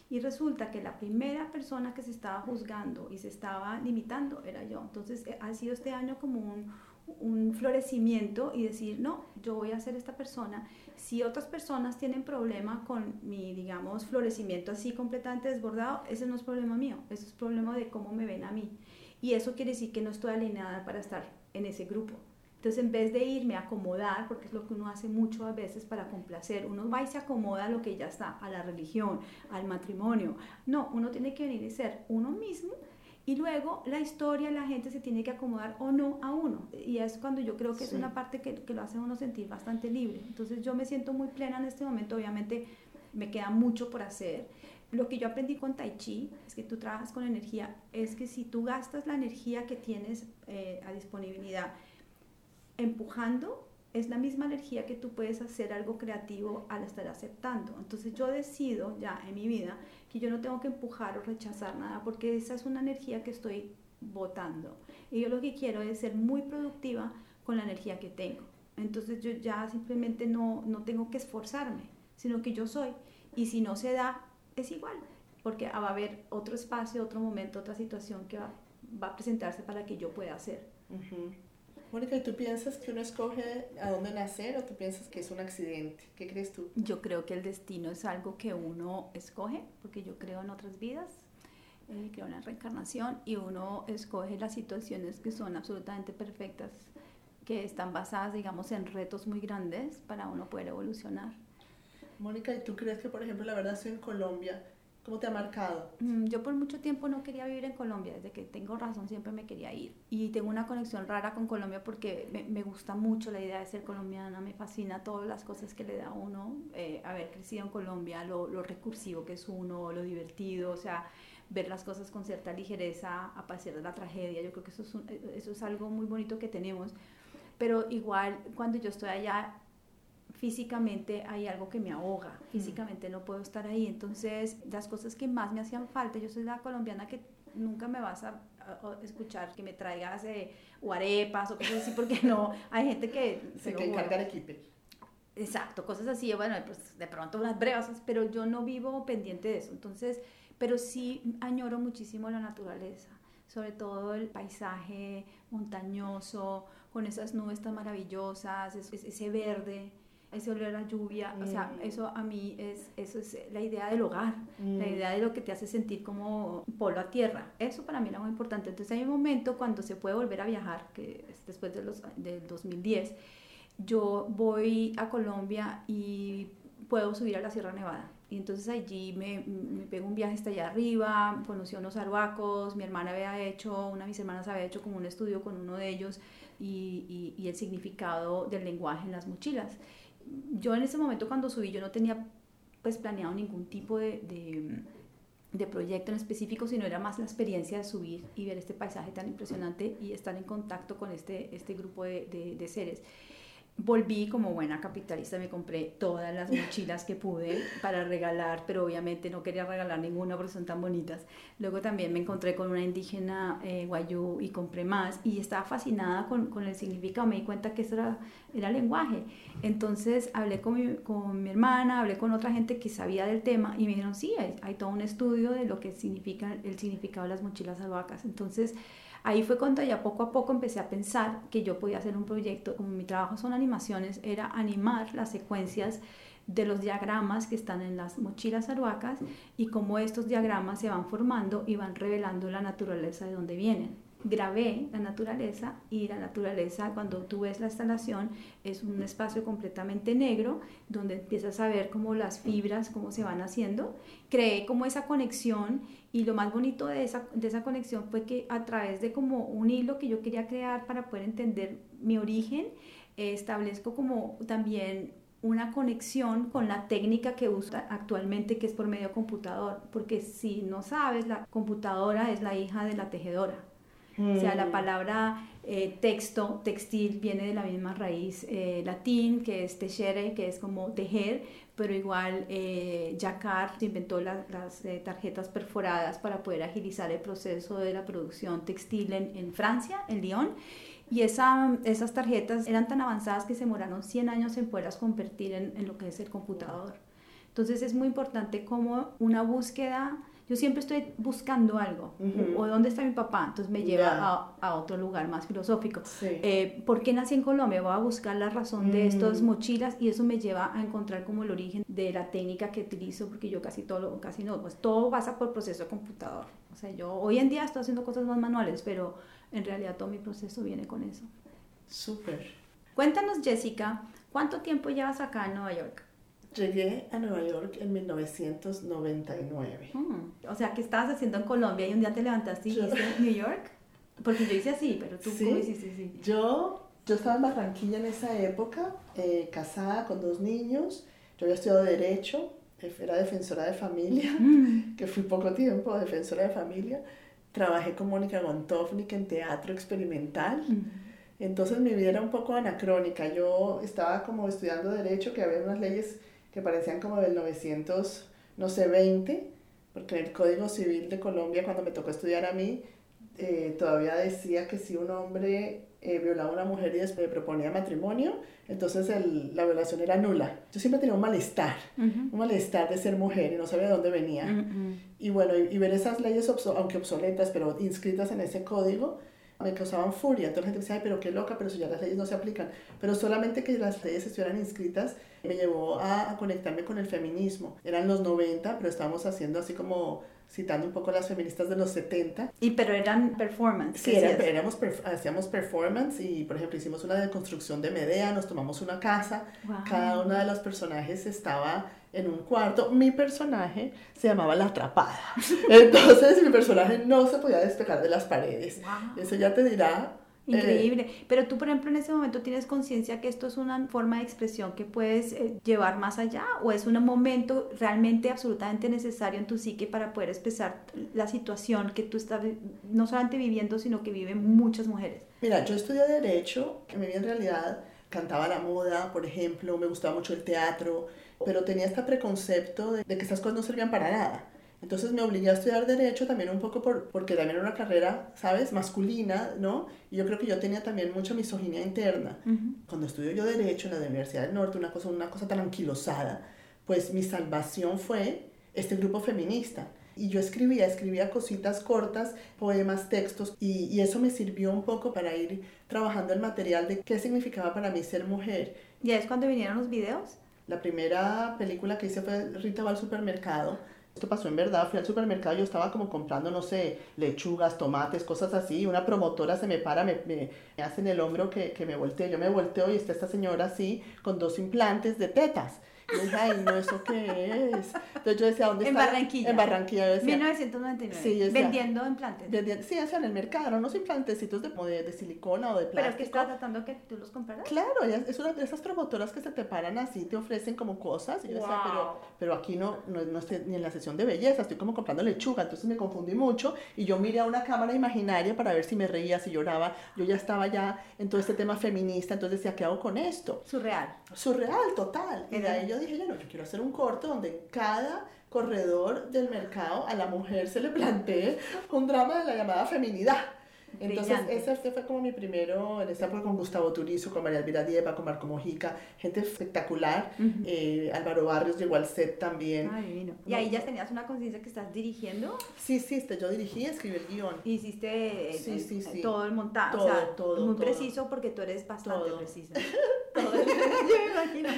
Y resulta que la primera persona que se estaba juzgando y se estaba limitando era yo. Entonces ha sido este año como un, un florecimiento y decir, no, yo voy a ser esta persona. Si otras personas tienen problema con mi, digamos, florecimiento así completamente desbordado, ese no es problema mío, ese es problema de cómo me ven a mí. Y eso quiere decir que no estoy alineada para estar en ese grupo. Entonces, en vez de irme a acomodar, porque es lo que uno hace mucho a veces para complacer, uno va y se acomoda a lo que ya está, a la religión, al matrimonio. No, uno tiene que venir y ser uno mismo y luego la historia, la gente se tiene que acomodar o no a uno. Y es cuando yo creo que sí. es una parte que, que, lo hace a uno sentir bastante libre. Entonces yo me siento muy plena en este momento. Obviamente me queda mucho por hacer. Lo que yo aprendí con Tai Chi es que tú trabajas con energía. Es que si tú gastas la energía que tienes eh, a disponibilidad empujando, es la misma energía que tú puedes hacer algo creativo al estar aceptando. Entonces yo decido ya en mi vida que yo no tengo que empujar o rechazar nada porque esa es una energía que estoy botando. Y yo lo que quiero es ser muy productiva con la energía que tengo. Entonces yo ya simplemente no, no tengo que esforzarme, sino que yo soy. Y si no se da, es igual, porque va a haber otro espacio, otro momento, otra situación que va, va a presentarse para que yo pueda hacer. Uh. Mónica, ¿y tú piensas que uno escoge a dónde nacer o tú piensas que es un accidente? ¿Qué crees tú? Yo creo que el destino es algo que uno escoge, porque yo creo en otras vidas, eh, creo en la reencarnación y uno escoge las situaciones que son absolutamente perfectas, que están basadas, digamos, en retos muy grandes para uno poder evolucionar. Mónica, ¿y tú crees que, por ejemplo, la verdad estoy en Colombia? ¿Cómo te ha marcado? Mm, yo por mucho tiempo no quería vivir en Colombia, desde que tengo razón siempre me quería ir. Y tengo una conexión rara con Colombia porque me, me gusta mucho la idea de ser colombiana, me fascina todas las cosas que le da a uno eh, haber crecido en Colombia, lo, lo, recursivo que es uno, lo divertido, o sea, ver las cosas con cierta ligereza, a pasar de la tragedia. Yo creo que eso es, un, eso es algo muy bonito que tenemos. Pero igual cuando yo estoy allá físicamente hay algo que me ahoga, físicamente no puedo estar ahí. Entonces, las cosas que más me hacían falta, yo soy la colombiana que nunca me vas a, a escuchar que me traigas eh, o arepas o cosas así, porque no, hay gente que... Se que encarga el equipo. Exacto, cosas así, bueno, pues de pronto unas brevas, pero yo no vivo pendiente de eso. Entonces, pero sí añoro muchísimo la naturaleza. sobre todo el paisaje montañoso, con esas nubes tan maravillosas, ese verde ese olor a lluvia, o sea, mm. eso a mí es, eso es la idea del hogar, la mm. idea de lo que te hace sentir como polo a tierra, eso para mí era muy importante. Entonces hay un momento cuando se puede volver a viajar, que es después de los, del 2010, yo voy a Colombia y puedo subir a la Sierra Nevada. Y entonces allí me, me pego un viaje hasta allá arriba, conocí a unos arhuacos, mi hermana había hecho, una de mis hermanas había hecho como un estudio con uno de ellos y, y, y el significado del lenguaje en las mochilas yo en ese momento cuando subí yo no tenía pues planeado ningún tipo de, de, proyecto en específico, sino era más la experiencia de subir y ver este paisaje tan impresionante y estar en contacto con este, este grupo de, de seres volví como buena capitalista, me compré todas las mochilas que pude para regalar, pero obviamente no quería regalar ninguna porque son tan bonitas. Luego también me encontré con una indígena eh, guayú y compré más y estaba fascinada con, con, el significado, me di cuenta que eso era, era lenguaje. Entonces hablé con mi, con mi, hermana, hablé con otra gente que sabía del tema y me dijeron, sí, hay, hay todo un estudio de lo que significa el significado de las mochilas albahacas. Entonces, Ahí fue cuando ya poco a poco empecé a pensar que yo podía hacer un proyecto, como mi trabajo son animaciones, era animar las secuencias de los diagramas que están en las mochilas aruacas y cómo estos diagramas se van formando y van revelando la naturaleza de dónde vienen grabé la naturaleza y la naturaleza cuando tú ves la instalación es un espacio completamente negro donde empiezas a ver cómo las fibras, cómo se van haciendo. Creé como esa conexión y lo más bonito de esa, de esa conexión fue que a través de como un hilo que yo quería crear para poder entender mi origen, eh, establezco como también una conexión con la técnica que usa actualmente, que es por medio computador, porque si no sabes, la computadora es la hija de la tejedora. O sea, la mm. palabra eh, texto, textil, viene de la misma raíz eh, latín, que es techere, que es como tejer, pero igual eh, Jacquard inventó las eh, tarjetas perforadas para poder agilizar el proceso de la producción textil en, en Francia, en Lyon. Y esa, esas tarjetas eran tan avanzadas que se demoraron 100 años en poderlas convertir en, en lo que es el computador. Entonces es muy importante como una búsqueda yo siempre estoy buscando algo, o, dónde está mi papá, entonces me lleva a, otro lugar más filosófico. Eh, ¿Por qué nací en Colombia? Voy a buscar la razón de estas mochilas y eso me lleva a encontrar como el origen de la técnica que utilizo, porque yo casi todo, casi no, pues todo pasa por proceso de computador. O sea, yo hoy en día estoy haciendo cosas más manuales, pero en realidad todo mi proceso viene con eso. Súper. Cuéntanos, Jessica, ¿cuánto tiempo llevas acá en Nueva York? Llegué a Nueva York en 1999. Mm, o sea, ¿qué estabas haciendo en Colombia y un día te levantaste y dijiste New York? Porque yo hice así, pero tú ¿cómo hiciste así? Yo, yo estaba en Barranquilla en esa época, eh, casada con dos niños. Yo había estudiado Derecho, eh, era defensora de familia, mm. que fui poco tiempo defensora de familia. Trabajé con Mónica Gontovnik en teatro experimental. Mm. Entonces mi vida era un poco anacrónica. Yo estaba como estudiando Derecho, que había unas leyes que parecían como del 900, no sé, 20, porque en el Código Civil de Colombia, cuando me tocó estudiar a mí, eh, todavía decía que si un hombre eh, violaba a una mujer y después le proponía matrimonio, entonces el, la violación era nula. Yo siempre tenía un malestar, un malestar de ser mujer y no sabía de dónde venía. Y bueno, y, ver esas leyes, aunque obsoletas, pero inscritas en ese código, me causaban furia. Entonces la gente decía, ay, pero qué loca, pero si ya las leyes no se aplican. Pero solamente que las leyes estuvieran inscritas me llevó a, conectarme con el feminismo. Eran los 90, pero estábamos haciendo así como citando un poco a las feministas de los 70. Y pero eran performance. Sí, éramos, hacíamos performance y por ejemplo hicimos una deconstrucción de Medea, nos tomamos una casa, cada una de los personajes estaba en un cuarto. Mi personaje se llamaba La Atrapada. Entonces mi personaje no se podía despegar de las paredes. Eso ya te dirá Increíble. Pero tú, por ejemplo, en ese momento tienes conciencia que esto es una forma de expresión que puedes eh, llevar más allá o es un momento realmente absolutamente necesario en tu psique para poder expresar la situación que tú estás no solamente viviendo, sino que viven muchas mujeres. Mira, yo estudié Derecho, que me vi en realidad cantaba la moda, por ejemplo, me gustaba mucho el teatro, pero tenía este preconcepto de, de que estas cosas no servían para nada. Entonces me obligué a estudiar derecho también un poco por, porque también era una carrera, ¿sabes?, masculina, ¿no? Y yo creo que yo tenía también mucha misoginia interna. Cuando estudio yo derecho en la Universidad del Norte, una cosa, una cosa tan anquilosada, pues mi salvación fue este grupo feminista. Y yo escribía, escribía cositas cortas, poemas, textos, y, y eso me sirvió un poco para ir trabajando el material de qué significaba para mí ser mujer. ¿Y es cuando vinieron los videos? La primera película que hice fue Rita va al supermercado. Esto pasó en verdad, fui al supermercado, yo estaba como comprando, no sé, lechugas, tomates, cosas así. Una promotora se me para, me, me, hace en el hombro que, que me voltee. Yo me volteo y está esta señora así, con dos implantes de tetas. Y dije, ay, no, ¿eso qué es? Entonces yo decía, ¿dónde en está? Barranquilla. En Barranquilla. Yo decía, 1999. Sí, decía, vendiendo implantes. Vendi- sí, hacían en el mercado, unos implantecitos de, de, de silicona o de plástico. Pero es que estaba tratando que tú los compraras. Claro, es una de esas promotoras que se te paran así, te ofrecen como cosas. Y yo decía, pero, pero aquí no, no, no estoy ni en la sesión de belleza, estoy como comprando lechuga. Entonces me confundí mucho y yo miré a una cámara imaginaria para ver si me reía, si lloraba. Yo ya estaba ya en todo este tema feminista, entonces decía, ¿qué hago con esto? Surreal. Surreal, total. Y de ahí yo dije, ya no, yo quiero hacer un corto donde cada corredor del mercado a la mujer se le plantee un drama de la llamada feminidad. Entonces, Brillante. ese fue- fue como mi primero, en esa época con Gustavo Turizo, con María Elvira Dieva, con Marco Mojica, gente espectacular. Ujú. Eh, Álvaro Barrios llegó al set también. Ay, divino. Y ahí ya tenías una conciencia que estás dirigiendo Sí, sí, este, yo dirigí escribí el guion. hiciste eh, Sí, eh, sí, sí. todo el montaje. Todo, o sea, todo, muy todo. preciso porque tú eres bastante Todo. precisa. Todo el- Yo me imagino.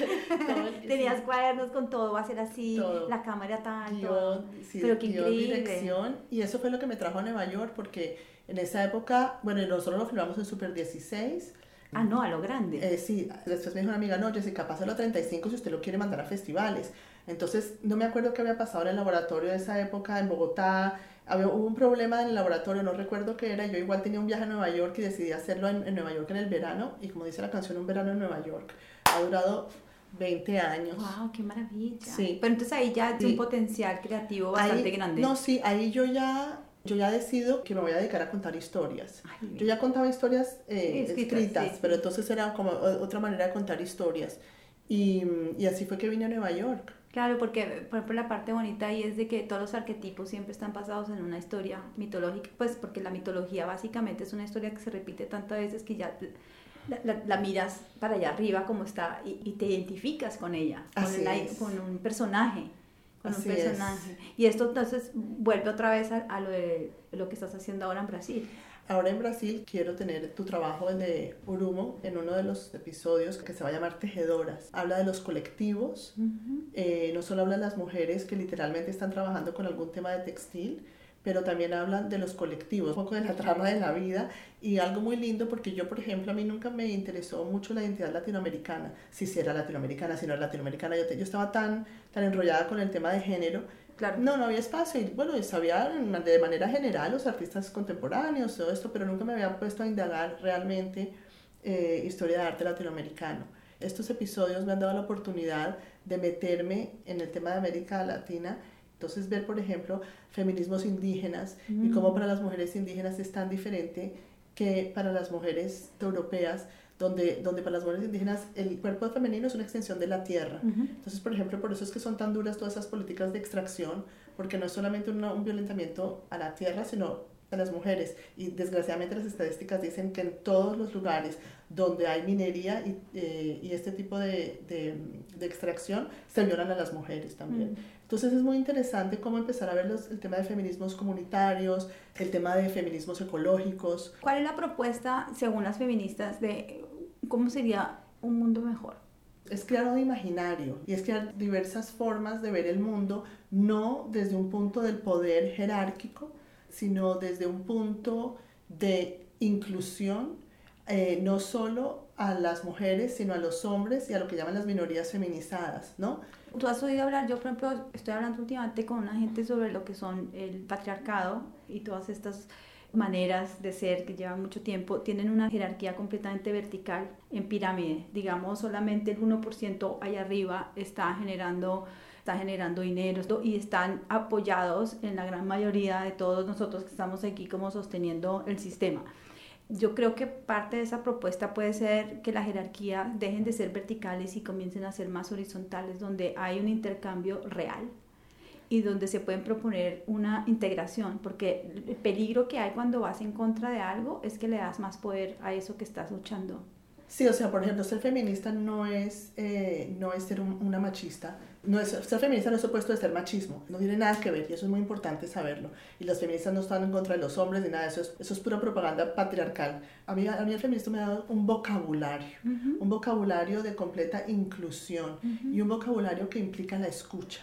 todo el- Tenías cuadernos con todo, va a ser así, Todo. la cámara tal, todo. guion, sí, Pero qué guion, increíble. dirección, y eso fue lo que me trajo a Nueva York, porque en esa época, bueno, nosotros lo filmamos en Super 16, Ah, no, a lo grande. eh, sí, después me dijo una amiga, no, Jessica, pásalo a 35 si usted lo quiere mandar a festivales. Entonces, no me acuerdo qué había pasado en el laboratorio de esa época en Bogotá, había, hubo un problema en el laboratorio, no recuerdo qué era, yo igual tenía un viaje a Nueva York y decidí hacerlo en, en Nueva York en el verano, y como dice la canción, un verano en Nueva York, ha durado 20 años. Wow, qué maravilla. Sí. Pero entonces ahí ya es Sí. un potencial creativo bastante Ahí- grande. No, sí, ahí yo ya, yo ya decido que me voy a dedicar a contar historias. Ay, Yo ya contaba historias eh, escritas, escritas, sí. pero entonces era como otra manera de contar historias. Y, y así fue que vine a Nueva York. Claro, porque por ejemplo la parte bonita ahí es de que todos los arquetipos siempre están basados en una historia mitológica, pues porque la mitología básicamente es una historia que se repite tantas veces que ya la, la- la miras para allá arriba como está y, y te identificas con ella, la- con un personaje. Con Así un es. personaje. Y esto entonces vuelve otra vez a, a lo de lo que estás haciendo ahora en Brasil. Ahora en Brasil quiero tener tu trabajo, de Urumo, en uno de los episodios que se va a llamar Tejedoras. Habla de los colectivos, eh, no solo habla de las mujeres que literalmente están trabajando con algún tema de textil, pero también hablan de los colectivos, un poco de la trama de la vida y algo muy lindo porque yo, por ejemplo, a mí nunca me interesó mucho la identidad latinoamericana, si sí era latinoamericana, si no era latinoamericana, yo, te- yo estaba tan, tan enrollada con el tema de género Claro. no, no había espacio. Y bueno, sabía de manera general los artistas contemporáneos, todo esto, pero nunca me había puesto a indagar realmente eh, historia de arte latinoamericano. Estos episodios me han dado la oportunidad de meterme en el tema de América Latina. Entonces, ver, por ejemplo, feminismos indígenas y cómo para las mujeres indígenas es tan diferente que para las mujeres europeas, donde, donde para las mujeres indígenas el cuerpo femenino es una extensión de la tierra. Ujú. Entonces, por ejemplo, por eso es que son tan duras todas esas políticas de extracción, porque no es solamente una- un violentamiento a la tierra, sino a las mujeres. Y desgraciadamente las estadísticas dicen que en todos los lugares donde hay minería y, eh, y este tipo de, de, de extracción, se violan a las mujeres también. Mm. Entonces es muy interesante cómo empezar a ver los- el tema de feminismos comunitarios, el tema de feminismos ecológicos, ¿Cuál es la propuesta, según las feministas, de cómo sería un mundo mejor? es crear un imaginario y es crear diversas formas de ver el mundo, no desde un punto del poder jerárquico, sino desde un punto de inclusión, eh, no solo a las mujeres, sino a los hombres y a lo que llaman las minorías feminizadas, ¿no? Tú has oído hablar, yo por ejemplo estoy hablando últimamente con una gente sobre lo que son el patriarcado y todas estas maneras de ser que llevan mucho tiempo, tienen una jerarquía completamente vertical en pirámide. Digamos, solamente el 1% allá arriba está generando, está generando dinero y están apoyados en la gran mayoría de todos nosotros que estamos aquí como sosteniendo el sistema. Yo creo que parte de esa propuesta puede ser que la jerarquía dejen de ser verticales y comiencen a ser más horizontales, donde hay un intercambio real y donde se pueden proponer una integración, porque el peligro que hay cuando vas en contra de algo es que le das más poder a eso que estás luchando. Sí, o sea, por ejemplo, ser feminista no es, eh, no es ser una machista. No es, ser feminista no es opuesto de ser machismo. No tiene nada que ver y eso es muy importante saberlo. Y las feministas no están en contra de los hombres ni nada de eso. Es, eso es pura propaganda patriarcal. A mí, a mí el feminismo me ha dado un vocabulario. Un vocabulario de completa inclusión. Y un vocabulario que implica la escucha.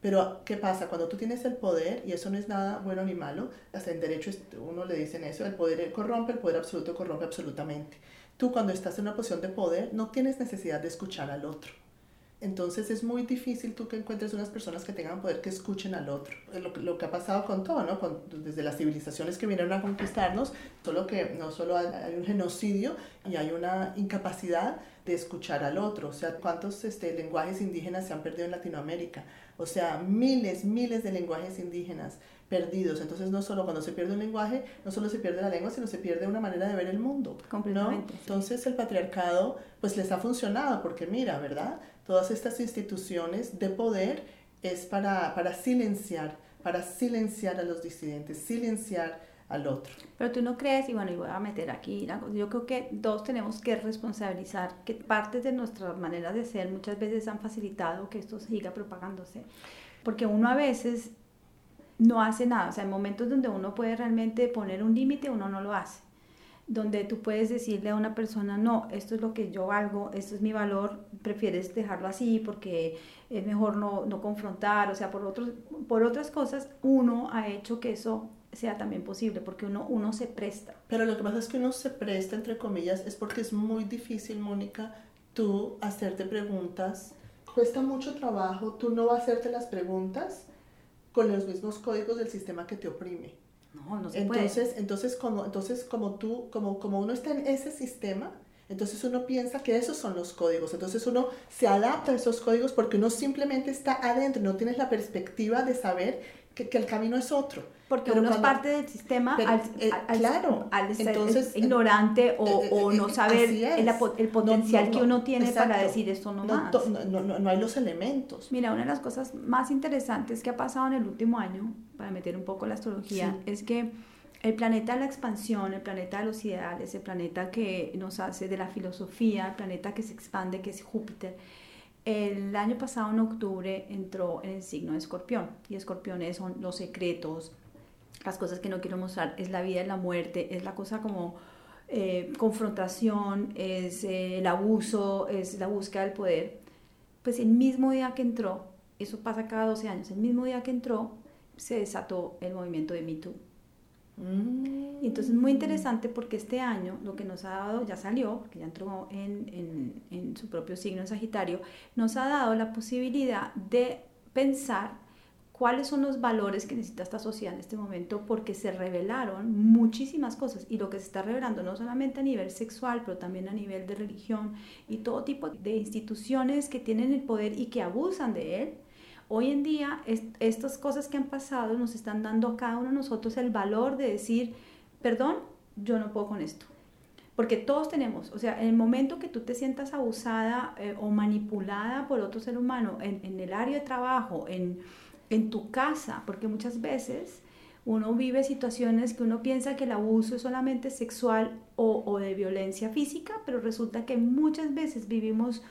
Pero, ¿qué pasa? Cuando tú tienes el poder, y eso no es nada bueno ni malo, hasta en derecho uno le dicen eso, el poder corrompe, el poder absoluto corrompe absolutamente. Tú cuando estás en una posición de poder no tienes necesidad de escuchar al otro. Entonces es muy difícil tú que encuentres unas personas que tengan poder que escuchen al otro. Lo, lo que ha pasado con todo, ¿no? desde las civilizaciones que vinieron a conquistarnos, solo que no solo hay, un genocidio y hay una incapacidad de escuchar al otro. O sea, ¿cuántos este, lenguajes indígenas se han perdido en Latinoamérica? O sea, miles, miles de lenguajes indígenas perdidos. Entonces, no solo cuando se pierde un lenguaje, no solo se pierde la lengua, sino se pierde una manera de ver el mundo. Completamente. Entonces, el patriarcado, pues les ha funcionado, porque mira, ¿verdad? Todas estas instituciones de poder es para, para silenciar, para silenciar a los disidentes, silenciar al otro. Pero tú no crees, y bueno, y voy a meter aquí, yo creo que dos tenemos que responsabilizar que partes de nuestra manera de ser muchas veces han facilitado que esto siga propagándose. Porque uno a veces no hace nada, o sea, en momentos donde uno puede realmente poner un límite, uno no lo hace. Donde tú puedes decirle a una persona, no, esto es lo que yo valgo, esto es mi valor, prefieres dejarlo así porque es mejor no, no confrontar, o sea, por, otros, por otras cosas, uno ha hecho que eso sea también posible, porque uno, uno se presta. Pero lo que pasa es que uno se presta, entre comillas, es porque es muy difícil, Mónica, tú hacerte preguntas. Cuesta mucho trabajo, tú no vas a hacerte las preguntas con los mismos códigos del sistema que te oprime. No, se entonces. Entonces, como, entonces, como tú, como, como uno está en ese sistema, entonces uno piensa que esos son los códigos. Entonces uno se adapta a esos códigos porque uno simplemente está adentro, no tienes la perspectiva de saber que, que el camino es otro. Porque uno es parte del sistema al, eh, claro, al ser entonces, ignorante o, eh, o, no eh, saber el, el, potencial que uno tiene para decir esto no, más. No, no, no, hay los elementos. Mira, una de las cosas más interesantes que ha pasado en el último año, para meter un poco la astrología, es que el planeta de la expansión, el planeta de los ideales, el planeta que nos hace de la filosofía, el planeta que se expande, que es Júpiter, el año pasado, en octubre, entró en el signo de escorpión. Y escorpiones son los secretos, las cosas que no quiero mostrar, es la vida y la muerte, es la cosa como eh, confrontación, es eh, el abuso, es la búsqueda del poder. Pues el mismo día que entró, eso pasa cada 12 años, el mismo día que entró, se desató el movimiento de Me Too. Y entonces es muy interesante porque este año lo que nos ha dado, ya salió, porque ya entró en, en, en su propio signo en Sagitario, nos ha dado la posibilidad de pensar cuáles son los valores que necesita esta sociedad en este momento, porque se revelaron muchísimas cosas y lo que se está revelando no solamente a nivel sexual, pero también a nivel de religión y todo tipo de instituciones que tienen el poder y que abusan de él. Hoy en día estas cosas que han pasado nos están dando a cada uno de nosotros el valor de decir, perdón, yo no puedo con esto. Porque todos tenemos, o sea, en el momento que tú te sientas abusada eh, o manipulada por otro ser humano en, en el área de trabajo, en, en tu casa, porque muchas veces uno vive situaciones que uno piensa que el abuso es solamente sexual o, de violencia física, pero resulta que muchas veces vivimos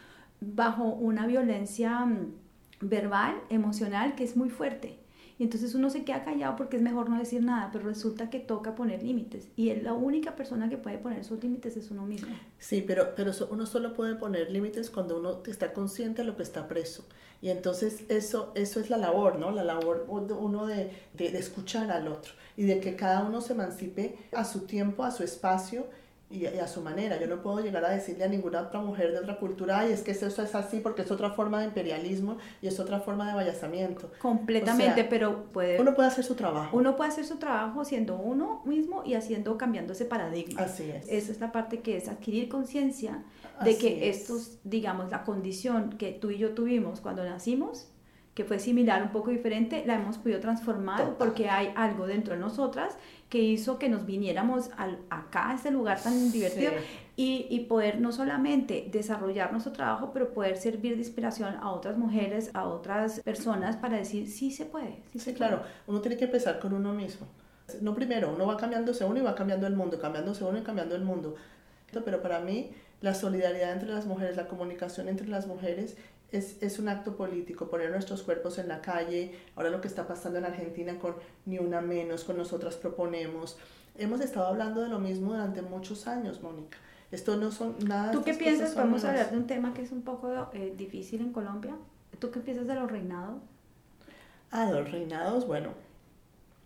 bajo una violencia mm, verbal, emocional, que es muy fuerte. Y entonces uno se queda callado porque es mejor no decir nada, pero resulta que toca poner límites. Y la única persona que puede poner esos límites es uno mismo. Sí, pero, pero uno solo puede poner límites cuando uno está consciente de lo que está preso. Y entonces eso, eso es la labor, ¿no? La labor uno de, de, de escuchar al otro y de que cada uno se emancipe a su tiempo, a su espacio y, a su manera. Yo no puedo llegar a decirle a ninguna otra mujer de otra cultura, ay, es que eso es así porque es otra forma de imperialismo y es otra forma de vallazamiento. Completamente, pero puede... Uno puede hacer su trabajo. Uno puede hacer su trabajo siendo uno mismo y haciendo, cambiando ese paradigma. Así es. Esa es la parte que es adquirir conciencia de que estos, digamos, la condición que tú y yo tuvimos cuando nacimos, que fue similar, un poco diferente, la hemos podido transformar porque hay algo dentro de nosotras que hizo que nos viniéramos al, acá, a este lugar tan divertido, y, y, poder no solamente desarrollar nuestro trabajo, pero poder servir de inspiración a otras mujeres, a otras personas para decir, sí se puede. Sí, sí claro, uno tiene que empezar con uno mismo. No primero, uno va cambiándose uno y va cambiando el mundo, cambiándose uno y cambiando el mundo. Pero para mí, la solidaridad entre las mujeres, la comunicación entre las mujeres es, es, un acto político, poner nuestros cuerpos en la calle, ahora lo que está pasando en Argentina con Ni Una Menos, con Nosotras Proponemos. Hemos estado hablando de lo mismo durante muchos años, Mónica. Esto no son nada... ¿Tú qué piensas? Podemos hablar de un tema que es un poco eh, difícil en Colombia. ¿Tú qué piensas de los reinados? Ah, los reinados, bueno,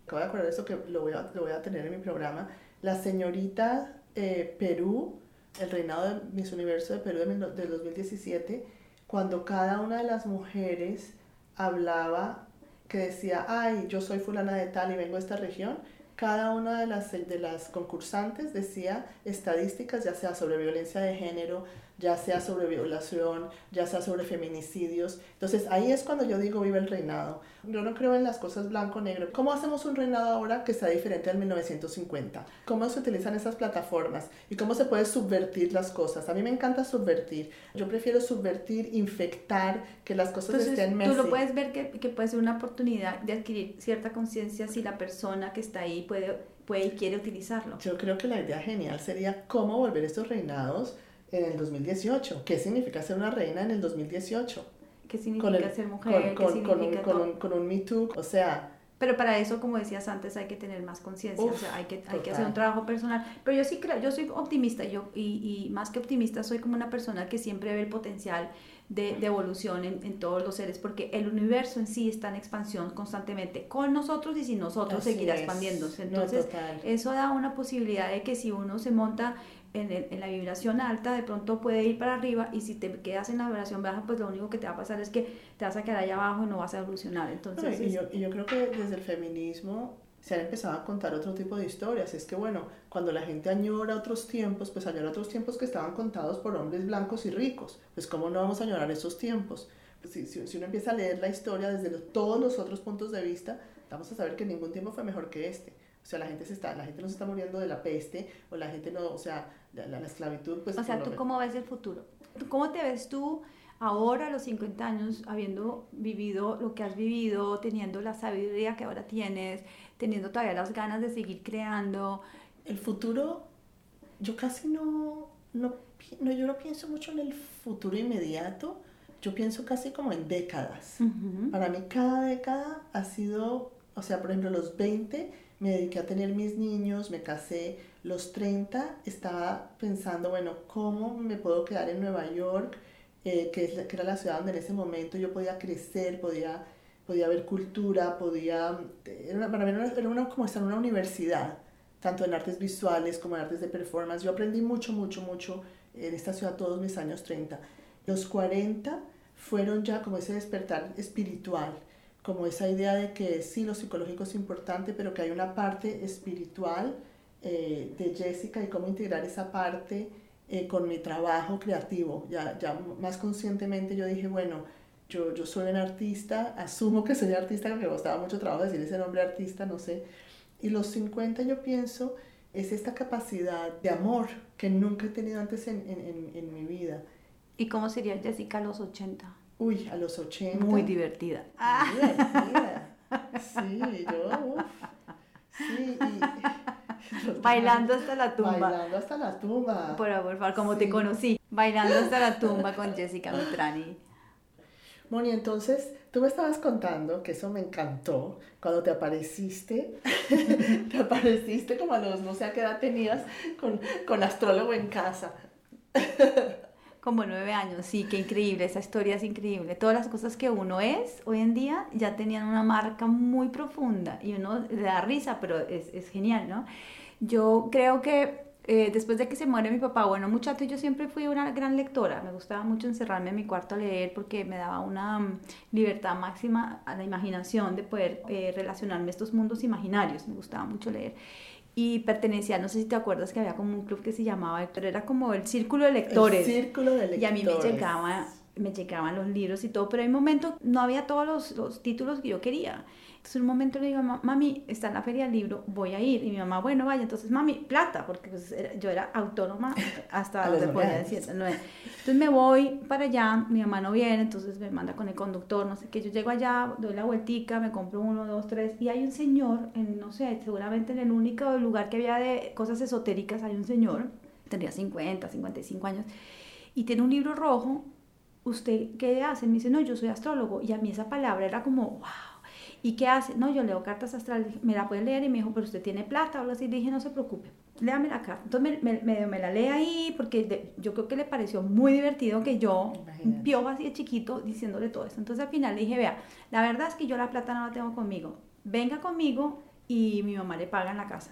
acabo de acordar esto que lo voy a, lo voy a tener en mi programa. La señorita eh, Perú, el reinado de Miss Universo de Perú de, de 2017, cuando cada una de las mujeres hablaba que decía, ay, yo soy fulana de tal y vengo de esta región, cada una de las, de las concursantes decía estadísticas, ya sea sobre violencia de género, ya sea sobre violación, ya sea sobre feminicidios. Entonces ahí es cuando yo digo vive el reinado. Yo no creo en las cosas blanco-negro. ¿Cómo hacemos un reinado ahora que sea diferente al 1950? ¿Cómo se utilizan esas plataformas? ¿Y cómo se puede subvertir las cosas? A mí me encanta subvertir. Yo prefiero subvertir, infectar, que las cosas estén mejor. Tú lo puedes ver que, que puede ser una oportunidad de adquirir cierta conciencia si la persona que está ahí puede, puede y quiere utilizarlo. Yo creo que la idea genial sería cómo volver estos reinados en el 2018. ¿Qué significa ser una reina en el 2018? ¿Qué significa ser mujer? Con, con, un, con, un, con un Me Too, o sea... Pero para eso, como decías antes, hay que tener más conciencia, o sea, hay que, hay que hacer un trabajo personal. Pero yo sí creo, yo soy optimista, yo, y, y, más que optimista, soy como una persona que siempre ve el potencial de, de evolución en, en, todos los seres, porque el universo en sí está en expansión constantemente, con nosotros y sin nosotros seguirá expandiéndose. Entonces, eso da una posibilidad de que si uno se monta en, la vibración alta, de pronto puede ir para arriba y si te quedas en la vibración baja, pues lo único que te va a pasar es que te vas a quedar allá abajo y no vas a evolucionar. Entonces, y, yo, y yo creo que desde el feminismo se han empezado a contar otro tipo de historias. Es que, bueno, cuando la gente añora otros tiempos, pues añora otros tiempos que estaban contados por hombres blancos y ricos. Pues, ¿cómo no vamos a añorar esos tiempos? Pues, si, si, uno empieza a leer la historia desde todos los otros puntos de vista, vamos a saber que ningún tiempo fue mejor que este. O sea, la gente, se está, la gente no se está muriendo de la peste, o la gente no, o sea, la, la, esclavitud, pues... O sea, ¿tú cómo ves el futuro? ¿Cómo te ves tú ahora a los 50 años, habiendo vivido lo que has vivido, teniendo la sabiduría que ahora tienes, teniendo todavía las ganas de seguir creando? El futuro, yo casi no, no, no yo no pienso mucho en el futuro inmediato, yo pienso casi como en décadas. Para mí cada década ha sido, o sea, por ejemplo, los 20 me dediqué a tener mis niños, me casé, los 30 estaba pensando, bueno, ¿cómo me puedo quedar en Nueva York? Eh, que, es que era la ciudad donde en ese momento yo podía crecer, podía, podía ver cultura, podía... Era, para mí era, una, como estar en una universidad, tanto en artes visuales como en artes de performance. Yo aprendí mucho, mucho, mucho en esta ciudad todos mis años 30. Los 40 fueron ya como ese despertar espiritual como esa idea de que sí, lo psicológico es importante, pero que hay una parte espiritual eh, de Jessica y cómo integrar esa parte eh, con mi trabajo creativo. Ya, ya más conscientemente yo dije, bueno, yo, yo soy un artista, asumo que soy artista, porque me costaba mucho trabajo decir ese nombre artista, no sé. Y los 50 yo pienso es esta capacidad de amor que nunca he tenido antes en, en, en mi vida. ¿Y cómo sería Jessica a los 80? Uy, a los 80. Muy divertida. Muy divertida. Sí, yo. Sí, y... Bailando hasta la tumba. Bailando hasta la tumba. Por, favor, como te conocí. Bailando hasta la tumba con Jessica Mitrani. Moni, entonces tú me estabas contando que eso me encantó cuando te apareciste, te apareciste como a los no sé a qué edad tenías con, con astrólogo en casa. Como nueve años, sí, qué increíble, esa historia es increíble. Todas las cosas que uno es hoy en día ya tenían una marca muy profunda y uno le da risa, pero es, es genial, ¿no? Yo creo que eh, después de que se muere mi papá, bueno, muchacho, yo siempre fui una gran lectora, me gustaba mucho encerrarme en mi cuarto a leer porque me daba una mm, libertad máxima a la imaginación de poder eh, relacionarme a estos mundos imaginarios, me gustaba mucho leer y pertenecía, no sé si te acuerdas que había como un club que se llamaba Héctor, era como el círculo de lectores. El círculo de lectores. Y a mí me llegaba me llegaban los libros y todo, pero en un momento no había todos los, los, títulos que yo quería. Entonces en un momento le digo, mami, está en la feria del libro, voy a ir. Y mi mamá, bueno, vaya. Entonces, mami, plata, porque pues, yo era autónoma hasta donde podía decir. Entonces me voy para allá, mi mamá no viene, entonces me manda con el conductor, no sé qué. Yo llego allá, doy la vueltica, me compro uno, dos, tres. Y hay un señor, en, no sé, seguramente en el único lugar que había de cosas esotéricas, hay un señor tendría 50, 55 años, y tiene un libro rojo, ¿usted qué hace? Me dice, no, yo soy astrólogo. Y a mí esa palabra era como, wow. ¿Y qué hace? No, yo leo cartas astrales. ¿Me la puede leer? Y me dijo, pero usted tiene plata o algo así. Le dije, no se preocupe, léame la carta. Entonces me, me, me la lee ahí porque yo creo que le pareció muy divertido que yo, un piojo así de chiquito, diciéndole todo eso. Entonces al final le dije, vea, la verdad es que yo la plata no la tengo conmigo. Venga conmigo y mi mamá le paga en la casa.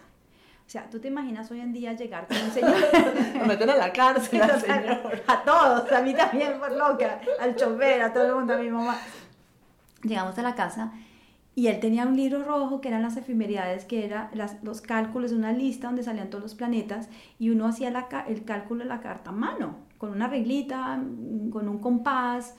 O sea, tú te imaginas hoy en día llegar con un señor. Lo meten a la cárcel señor. A todos, a mí también por loca, al chofer, a todo el mundo, a mi mamá. Llegamos a la casa y él tenía un libro rojo que eran las efemeridades, que eran los cálculos de una lista donde salían todos los planetas y uno hacía el cálculo de la carta a mano, con una reglita, con un compás.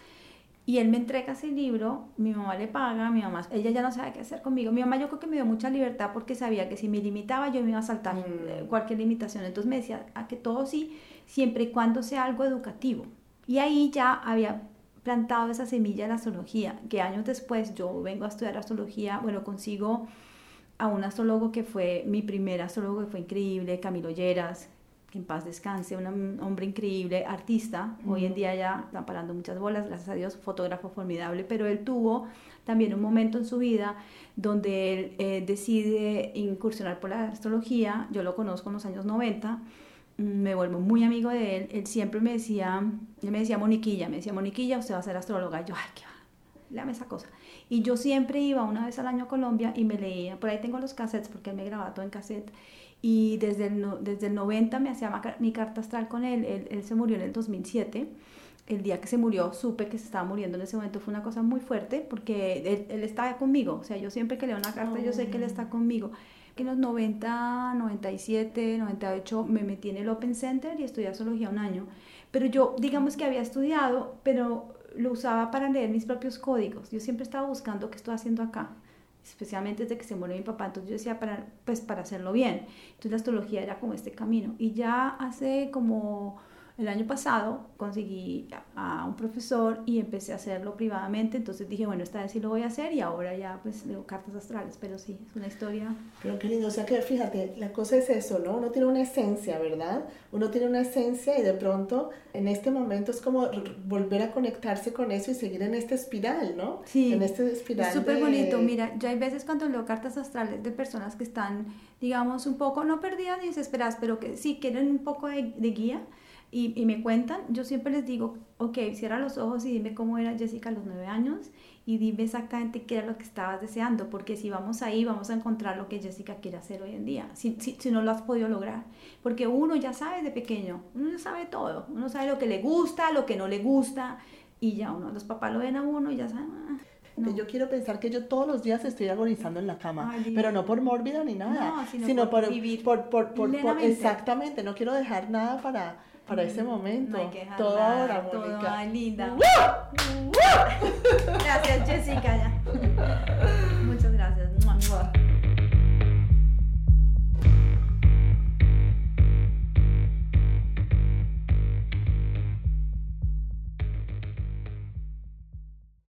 Y él me entrega ese libro, mi mamá le paga, mi mamá, ella ya no sabe qué hacer conmigo. Mi mamá yo creo que me dio mucha libertad porque sabía que si me limitaba yo me iba a saltar mm. eh, cualquier limitación. Entonces me decía a que todo sí, siempre y cuando sea algo educativo. Y ahí ya había plantado esa semilla de la astrología, que años después yo vengo a estudiar astrología, bueno, consigo a un astrólogo que fue mi primer astrólogo, que fue increíble, Camilo Lleras, que en paz descanse, un hombre increíble, artista, hoy en día ya está parando muchas bolas, gracias a Dios, fotógrafo formidable, pero él tuvo también un momento en su vida donde él eh, decide incursionar por la astrología, yo lo conozco en los años 90, me vuelvo muy amigo de él, él siempre me decía, él me decía Moniquilla, me decía Moniquilla, usted va a ser astróloga, y yo, ay, qué va, léame esa cosa. Y yo siempre iba una vez al año a Colombia y me leía, por ahí tengo los cassettes porque él me grababa todo en cassette, y desde el, desde el 90 me hacía mi carta astral con él, él, él se murió en el 2007, el día que se murió supe que se estaba muriendo en ese momento fue una cosa muy fuerte porque él, él estaba conmigo, o sea, yo siempre que leo una carta yo sé que él está conmigo que en los 90, 97, 98 me metí en el Open Center y estudié astrología un año. Pero yo, digamos que había estudiado, pero lo usaba para leer mis propios códigos. Yo siempre estaba buscando qué estoy haciendo acá, especialmente desde que se murió mi papá. Entonces yo decía, para, pues para hacerlo bien. Entonces la astrología era como este camino. Y ya hace como el año pasado conseguí a un profesor y empecé a hacerlo privadamente, entonces dije, bueno, esta vez sí lo voy a hacer y ahora ya pues leo cartas astrales, pero sí, es una historia. Pero qué lindo, o sea que fíjate, la cosa es eso, ¿no? Uno tiene una esencia, ¿verdad? Uno tiene una esencia y de pronto en este momento es como volver a conectarse con eso y seguir en esta espiral, ¿no? Sí. En este espiral. Es súper bonito, mira, ya hay veces cuando leo cartas astrales de personas que están, digamos, un poco, no perdidas ni desesperadas, pero que sí quieren un poco de, de guía y, me cuentan, yo siempre les digo, ok, cierra los ojos y dime cómo era Jessica a los nueve años y dime exactamente qué era lo que estabas deseando, porque si vamos ahí vamos a encontrar lo que Jessica quiere hacer hoy en día, si, si, si no lo has podido lograr. Porque uno ya sabe de pequeño, uno ya sabe todo, uno sabe lo que le gusta, lo que no le gusta, y ya uno, los papás lo ven a uno y ya saben... Ah, yo quiero pensar que yo todos los días estoy agonizando en la cama, pero no por mórbida ni nada, sino, por, vivir por, por, por, exactamente, no quiero dejar nada para para ese momento. No hay que toda hora, Mónica. Toda linda. ¡Woo! ¡Woo! Gracias, Jessica. Ya.